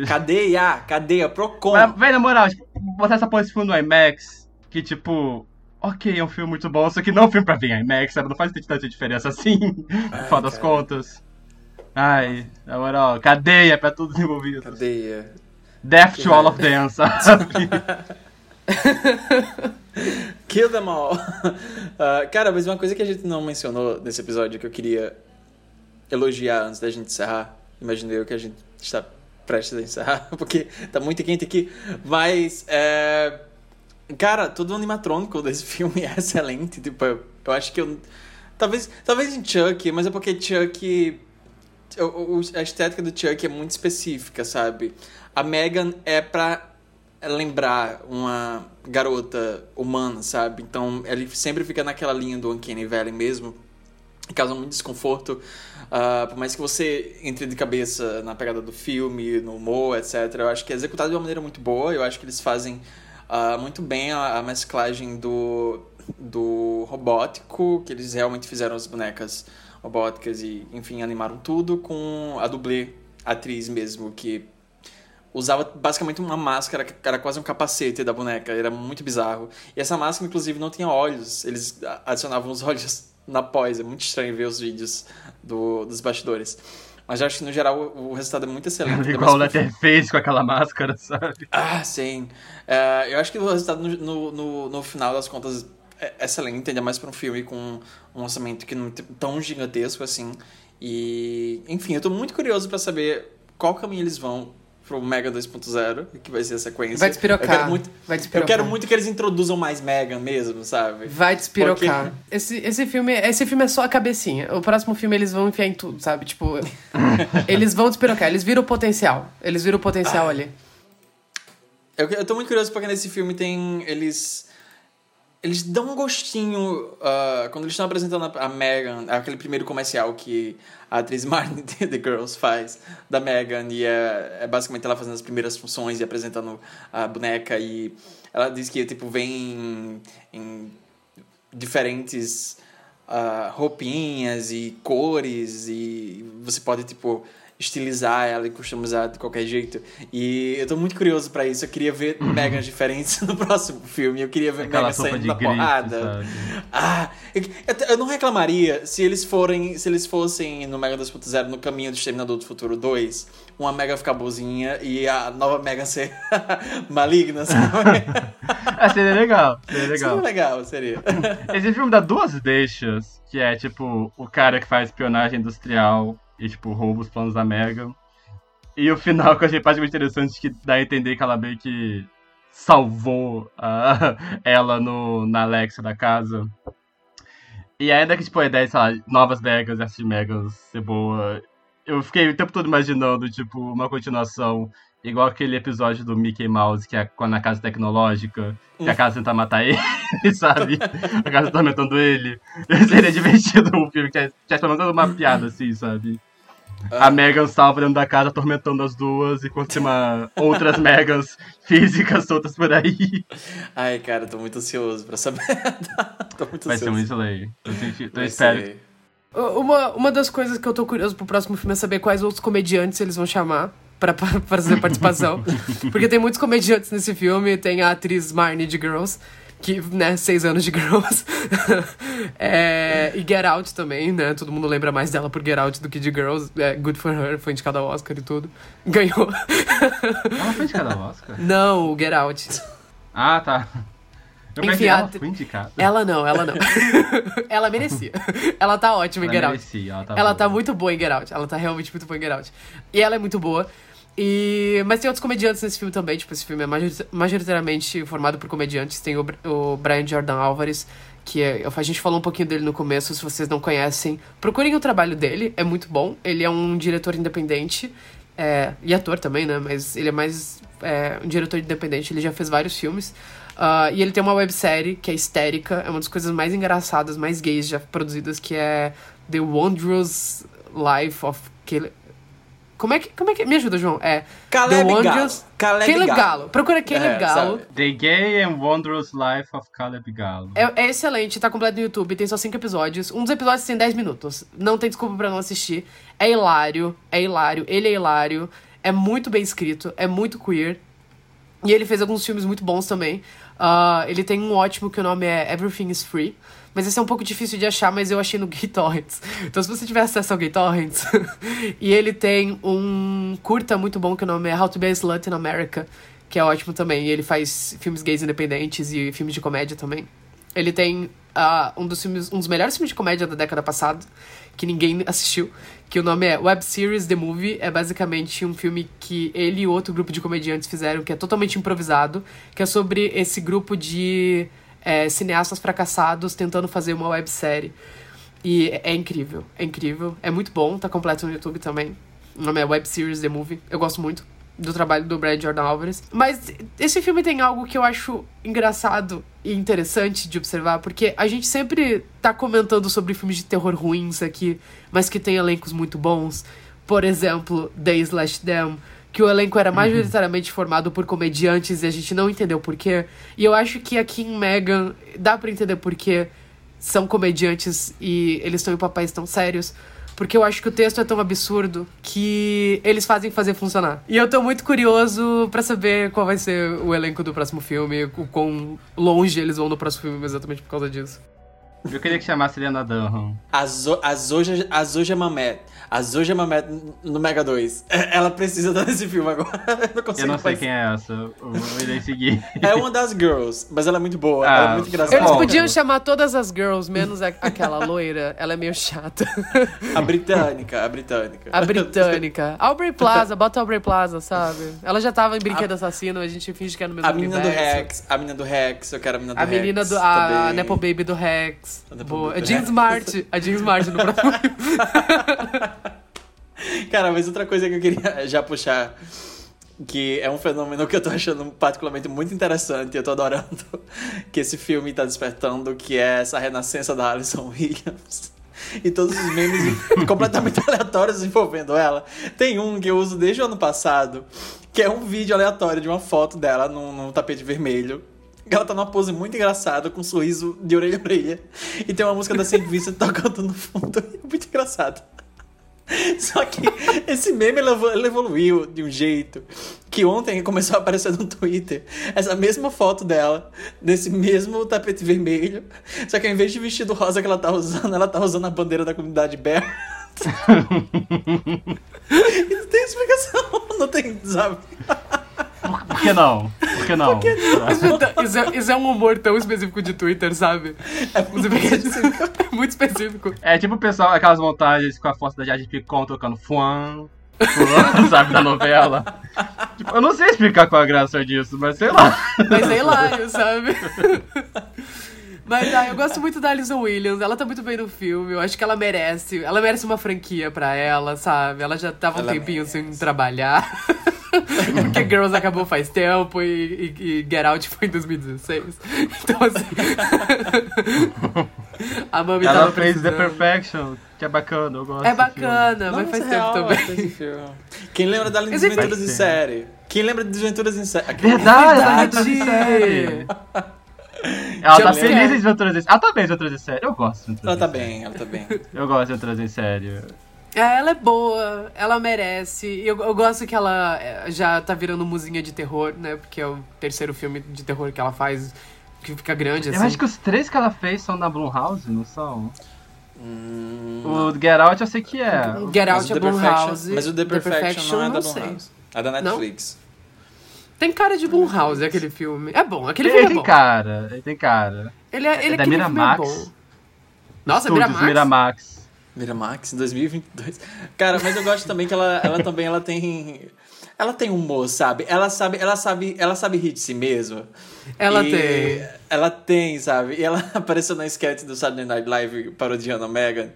cadeia, cadeia, Procon. Mas, velho, na moral, tipo, botar essa porra filme no IMAX, que tipo, ok, é um filme muito bom, só que não é um filme pra ver em IMAX, sabe? Não faz tanta diferença assim, no final das contas. Ai, na moral, cadeia pra todos os envolvidos. Cadeia. Death to all of them, sabe? Kill them all. Ah, cara, mas uma coisa que a gente não mencionou nesse episódio que eu queria elogiar antes da gente encerrar. Imaginei eu que a gente está prestes a encerrar, porque tá muito quente aqui. Mas, é... cara, todo o animatrônico desse filme é excelente. Tipo, eu, eu acho que eu. Talvez, talvez em Chuck, mas é porque Chuck. A estética do Chuck é muito específica, sabe? A Megan é pra lembrar uma garota humana, sabe? Então ele sempre fica naquela linha do Uncanny Valley mesmo. Causa muito desconforto. Ah, por mais que você entre de cabeça na pegada do filme, no humor, etc. Eu acho que é executado de uma maneira muito boa. Eu acho que eles fazem ah, muito bem a, a mesclagem do, do robótico, que eles realmente fizeram as bonecas robóticas e, enfim, animaram tudo com a dublê atriz mesmo, que usava basicamente uma máscara que era quase um capacete da boneca, era muito bizarro. E essa máscara, inclusive, não tinha olhos, eles adicionavam os olhos na pós, é muito estranho ver os vídeos do, dos bastidores. Mas eu acho que, no geral, o, resultado é muito excelente. Igual o Letterface com aquela máscara, sabe? ah, sim. É, eu acho que o resultado no, no, no, final das contas é excelente, ainda mais para um filme com um orçamento que não é tão gigantesco assim. E, enfim, eu tô muito curioso para saber qual caminho eles vão pro Mega 2.0, que vai ser a sequência. Vai despirocar. Eu quero muito, Vai eu despirocar. quero muito que eles introduzam mais Mega mesmo, sabe? Vai despirocar. Porque- Esse, esse, filme, esse filme é só a cabecinha. O próximo filme eles vão enfiar em tudo, sabe? Tipo, eles vão despirocar. Eles viram o potencial. Eles viram o Ah. potencial ali. Eu, eu tô muito curioso porque nesse filme tem. Eles. Eles dão um gostinho. ah, quando eles estão apresentando a, a Megan, aquele primeiro comercial que a atriz Marnie The Girls faz da Megan, e é, é basicamente ela fazendo as primeiras funções e apresentando a boneca. E ela diz que tipo, vem em, em diferentes ah, roupinhas e cores, e você pode, tipo estilizar ela e customizar de qualquer jeito. E eu tô muito curioso pra isso. Eu queria ver Megans diferentes no próximo filme. Eu queria ver Aquela Megan saindo da grife, porrada. sabe? Ah, eu, eu- não reclamaria se eles forem, se eles fossem no Mega 2.0 no caminho do Exterminador do Futuro 2, uma Mega ficar boazinha e a nova Mega ser maligna, sabe? Ah, seria legal, seria legal. Seria legal, seria. Esse filme dá duas deixas, que é tipo o cara que faz espionagem industrial e tipo rouba os planos da Megan. E o final que eu achei particularmente interessante que dá a entender que ela meio que salvou a- ela no, na Alexa da casa. E ainda que tipo a ideia, sei lá, novas Megas, essas Megas ser boa. Eu fiquei o tempo todo imaginando, tipo, uma continuação igual aquele episódio do Mickey Mouse, que é quando na casa tecnológica, que a casa tenta matar ele, sabe? A casa atormentando ele. Seria divertido um filme que tivesse pelo menos uma piada assim, sabe? A Megan salva dentro da casa atormentando as duas, enquanto tem uma, outras Megans físicas soltas por aí. Ai, cara, tô muito ansioso pra saber. tô muito Vai ser ansioso. muito slay. Eu, senti- eu Vai espero. ser. Uma, uma das coisas que eu tô curioso pro próximo filme é saber quais outros comediantes eles vão chamar pra, pra fazer participação. Porque tem muitos comediantes nesse filme. Tem a atriz Marnie de Girls, que, né, seis anos de Girls. É, e Get Out também, né? Todo mundo lembra mais dela por Get Out do que de Girls. É, Good for Her, foi indicada ao Oscar e tudo. Ganhou. Ela foi indicada ao Oscar? Não, o Get Out. Ah, tá. Eu Enfim, ela foi indicada. Ela não, ela não. ela merecia. Ela tá ótima em Ela Get Out. merecia, ela tá Ela tá muito boa em Get Out. Ela tá realmente muito boa em Get Out. E ela é muito boa. E, mas tem outros comediantes nesse filme também. Tipo, esse filme é majori- majoritariamente formado por comediantes. Tem o, o Brian Jordan Álvares, que é, a gente falou um pouquinho dele no começo. Se vocês não conhecem, procurem o trabalho dele. É muito bom. Ele é um diretor independente. é, e ator também, né? Mas ele é mais é, um diretor independente. Ele já fez vários filmes. Ah, e ele tem uma websérie que é histérica. É uma das coisas mais engraçadas, mais gays já produzidas, que é The Wondrous Life of. Como é que, como é que... Me ajuda, João. É... Caleb The Galo. Wondrous... Caleb Caleb Galo. Galo. Procura Caleb É, Galo. sabe? The Gay and Wondrous Life of Caleb Galo. É, é excelente, tá completo no YouTube, tem só cinco episódios. Um dos episódios tem 10 minutos. Não tem desculpa pra não assistir. É hilário, é hilário, ele é hilário, é muito bem escrito, é muito queer. E ele fez alguns filmes muito bons também. Ah, ele tem um ótimo que o nome é Everything is Free. Mas esse é um pouco difícil de achar, mas eu achei no GayTorrents. Então se você tiver acesso ao GayTorrents... e ele tem um curta muito bom que o nome é How to Be a Slut in America. Que é ótimo também. E ele faz filmes gays independentes e filmes de comédia também. Ele tem ah, um dos filmes, um dos melhores filmes de comédia da década passada, que ninguém assistiu, que o nome é Web Series The Movie. É basicamente um filme que ele e outro grupo de comediantes fizeram, que é totalmente improvisado, que é sobre esse grupo de é, cineastas fracassados tentando fazer uma websérie. E é, incrível, é incrível, é muito bom, tá completo no YouTube também. O nome é Web Series The Movie. Eu gosto muito do trabalho do Brad Jordan Álvares. Mas esse filme tem algo que eu acho engraçado e interessante de observar, porque a gente sempre tá comentando sobre filmes de terror ruins aqui, mas que tem elencos muito bons. Por exemplo, The Slash Them, que o elenco era majoritariamente formado por comediantes e a gente não entendeu porquê. E eu acho que aqui em Megan dá pra entender porquê são comediantes e eles estão em papéis tão sérios. Porque eu acho que o texto é tão absurdo que eles fazem fazer funcionar. E eu tô muito curioso pra saber qual vai ser o elenco do próximo filme, o quão longe eles vão no próximo filme exatamente por causa disso. Eu queria que chamasse Helena Dunham. A, Zo a, Zoja, a Zoja Mamet. A Zoja Mamet no Mega 2. Ela precisa estar nesse filme agora. Eu não consigo Eu não sei mais- quem é essa. Eu vou irei seguir. É uma das girls, mas ela é muito boa. Ah, ela é muito engraçada. Eles podiam chamar todas as girls, menos a- aquela loira. Ela é meio chata. A britânica, a britânica. A britânica. Aubrey Plaza, bota Aubrey Plaza, sabe? Ela já tava em Brinquedo Assassino, a gente finge que é no mesmo A menina do. Rex. A menina do Rex. Eu quero a menina do A Rex. menina do. A, também. Nepo Baby do Rex. A Nepo Boa. A do Jean Rex. Smart. A Jean Smart no próximo. Cara, mas outra coisa que eu queria já puxar, que é um fenômeno que eu tô achando particularmente muito interessante, eu tô adorando que esse filme tá despertando, que é essa renascença da Alison Williams. E todos os memes completamente aleatórios envolvendo ela. Tem um que eu uso desde o ano passado, que é um vídeo aleatório de uma foto dela num, num tapete vermelho. Ela tá numa pose muito engraçada, com um sorriso de orelha a orelha. E tem uma música da Vincent tocando no fundo. É muito engraçado. Só que esse meme ele evo- ele evoluiu de um jeito que ontem começou a aparecer no Twitter essa mesma foto dela, nesse mesmo tapete vermelho. Só que ao invés de vestido rosa que ela tá usando, ela tá usando a bandeira da comunidade Bear. e não tem explicação, não tem, sabe? Por que não? Por que não? Isso é, isso é um humor tão específico de Twitter, sabe? É Você vê- É muito específico. É tipo o pessoal, aquelas montagens com a foto da Jade Picon tocando fuan, fuan, sabe, da novela. Tipo, eu não sei explicar qual a graça disso, mas sei lá. Mas é hilário, sabe? Mas ah, eu gosto muito da Alison Williams, ela tá muito bem no filme, eu acho que ela merece. Ela merece uma franquia pra ela, sabe? Ela já tava um Ela tempinho sem trabalhar. Porque Girls acabou faz tempo e, e- e Get Out foi em 2016. Então assim. a Mami Ela tava fez The precisando. Perfection, que é bacana, eu gosto. É bacana, mas faz tempo real, também. Quem lembra da Desventuras em filme- Série? Quem lembra de Desventuras em Série? Verdade, ela Verdade! em série. Ela tá feliz em Desventuras em Série. Ela tá bem em Desventuras em Série. Eu gosto de Ela tá em bem, ela tá bem. Eu gosto de Desventuras em Série. É, ela é boa, ela merece. E Eu, eu gosto que ela é, já tá virando musinha de terror, né? Porque é o terceiro filme de terror que ela faz, que fica grande, assim. Eu acho que os três que ela fez são da Blumhouse, não são? Hum, O Get Out eu sei que é. Get mas Out o é The Perfection- Blumhouse. Mas o The Perfection, não é da. Blumhouse. É da Netflix. Tem cara de Blumhouse aquele filme. É bom, aquele Ele filme é tem bom. cara, ele tem cara. Ele é, ele É da Miramax. é bom. Nossa, Estúdios Miramax? Miramax. Miramax, em 2022. Cara, mas eu gosto também que ela, ela também ela tem... ela tem humor, sabe? Ela sabe, ela sabe, ela sabe rir de si mesma. Ela E tem. Ela tem, sabe? E ela apareceu na sketch do Saturday Night Live parodiando a Megan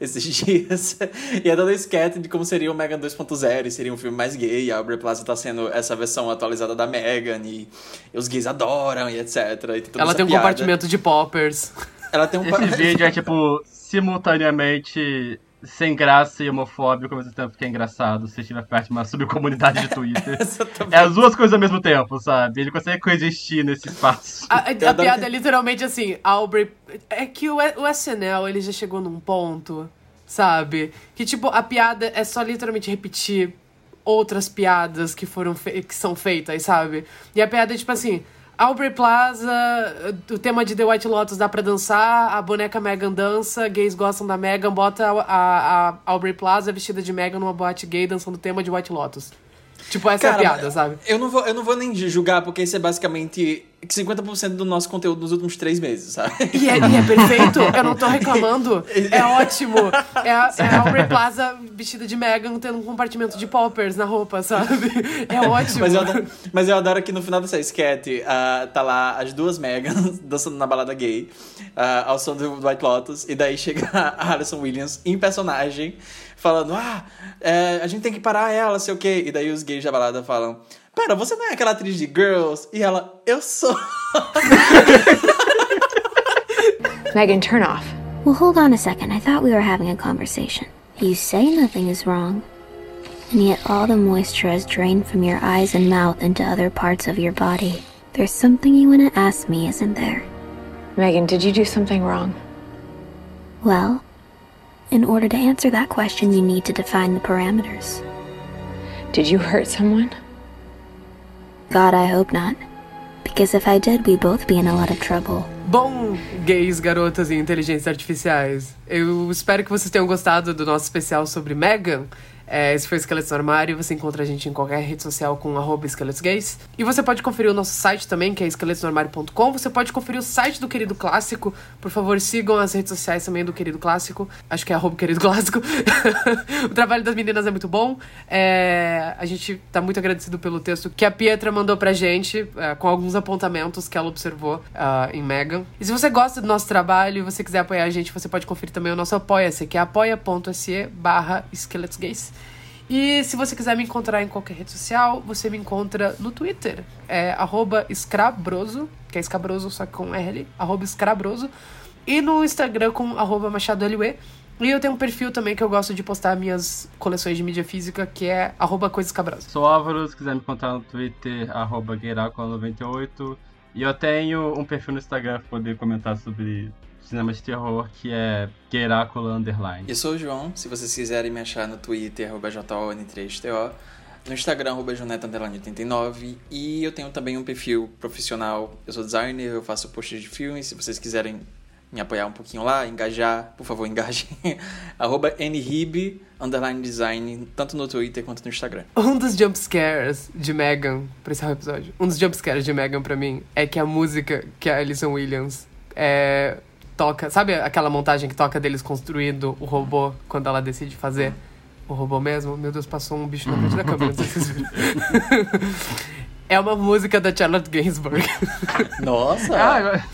esses dias. E é toda sketch de como seria o Megan 2.0, e seria um filme mais gay. A Aubrey Plaza tá sendo essa versão atualizada da Megan, e, os gays adoram, e etc. E tem Ela tem um piada. compartimento de poppers. Ela tem um Esse vídeo é, tipo, simultaneamente sem graça e homofóbico, ao mesmo tempo que é engraçado, se estiver perto de uma subcomunidade de Twitter. Exatamente. É as duas coisas ao mesmo tempo, sabe? Ele consegue coexistir nesse espaço. A, a- a piada que- é literalmente assim, Aubrey. É que o, o SNL ele já chegou num ponto, sabe? Que tipo, a piada é só literalmente repetir outras piadas que foram fe- que são feitas, sabe? E a piada é tipo assim. Aubrey Plaza, o tema de The White Lotus dá pra dançar, a boneca Megan dança, gays gostam da Megan, bota a, a, a Aubrey Plaza vestida de Megan numa boate gay dançando o tema de White Lotus. Tipo, essa é a Cara, piada, sabe? Eu não, vou, eu não vou nem julgar, porque isso é basicamente 50% do nosso conteúdo nos últimos três meses, sabe? E é, e é perfeito, eu não tô reclamando. É ótimo. É a, é a Aubrey Plaza vestida de Megan tendo um compartimento de poppers na roupa, sabe? É ótimo. Mas eu, adoro, mas eu adoro que no final dessa sketch ah, tá lá as duas Megans dançando na balada gay, ah, ao som do White Lotus, e daí chega a Alison Williams em personagem, falando: Ah, é, a gente tem que parar ela, sei o quê. E daí os gays da balada falam: Pera, você não é aquela atriz de Girls? E ela: Eu sou. Megan, turn off. Well, hold on a second. I thought we were having a conversation. You say nothing is wrong, and yet all the moisture has drained from your eyes and mouth into other parts of your body. There's something you want to ask me, isn't there? Megan, did you do something wrong? Well, in order to answer that question, you need to define the parameters. Did you hurt someone? God, I hope not. Because if I did, we'd both be in a lot of trouble. Bom, gays, garotas e inteligências artificiais. Eu espero que vocês tenham gostado do nosso especial sobre Megan. É, esse foi o Esqueletos no Armário. Você encontra a gente em qualquer rede social com arroba esqueletos gays. E você pode conferir o nosso site também, que é esqueletosnoarmário.com. Você pode conferir o site do Querido Clássico. Por favor, sigam as redes sociais também do Querido Clássico. Acho que é arroba Querido Clássico. o trabalho das meninas é muito bom. É, a gente tá muito agradecido pelo texto que a Pietra mandou pra gente, é, com alguns apontamentos que ela observou ah, em Megan. E se você gosta do nosso trabalho e você quiser apoiar a gente, você pode conferir também o nosso Apoia-se, que é apoia.se barra esqueletos gays. E se você quiser me encontrar em qualquer rede social, você me encontra no Twitter. É escrabroso, que é escabroso só com R, arroba escrabroso. E no Instagram com arroba. E eu tenho um perfil também que eu gosto de postar minhas coleções de mídia física, que é arroba coisas. Sou Álvaro, se quiser me encontrar no Twitter, arroba Gueiracola98. E eu tenho um perfil no Instagram pra poder comentar sobre cinema de terror, que é Gueiracola Underline. Eu sou o João, se vocês quiserem me achar no Twitter, arroba JON3TO, no Instagram, arroba Joneta89, e eu tenho também um perfil profissional, eu sou designer, eu faço posts de filmes, se vocês quiserem me apoiar um pouquinho lá, engajar, por favor, engajem, arroba nrib, underline design, tanto no Twitter quanto no Instagram. Um dos jumpscares de Megan, pra encerrar o episódio, um dos jumpscares de Megan pra mim é que a música que a Alison Williams é, toca, sabe aquela montagem que toca deles construindo o robô quando ela decide fazer o robô mesmo? Meu Deus, passou um bicho na frente da câmera, não sei se vocês viram. É uma música da Charlotte Gainsbourg. Nossa! Ah, agora-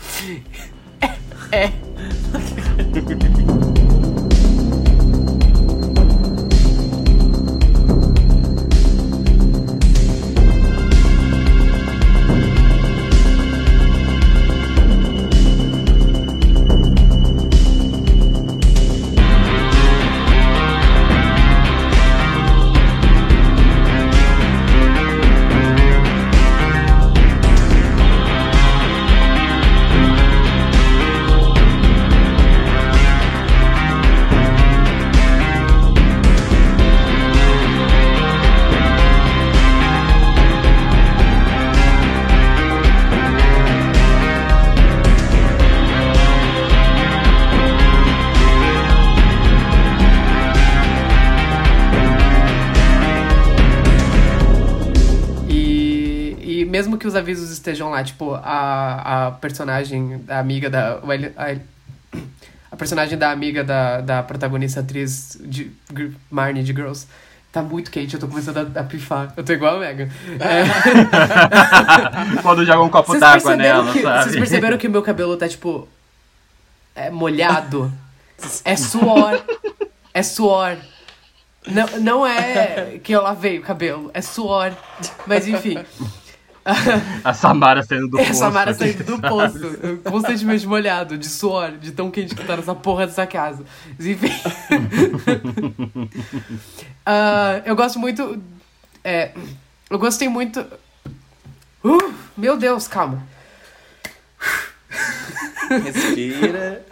É. avisos estejam lá, tipo, a, a personagem, a amiga da. A, a personagem da amiga da, da protagonista atriz de Marnie de Girls, Tá muito quente, eu tô começando a, a pifar. Eu tô igual a Megan. É, Quando joga um copo d'água nela, que, sabe? vocês perceberam que o meu cabelo tá, tipo. É molhado? É suor. É suor. Não, não é que eu lavei o cabelo, é suor. Mas enfim. A Samara saindo do É, poço. Samara aqui, saindo do sabe? poço, constantemente molhado, de suor, de tão quente que tá nessa porra dessa casa. Mas, Enfim. Ah, eu gosto muito. É, eu gostei muito. Uh, meu Deus, calma. Respira.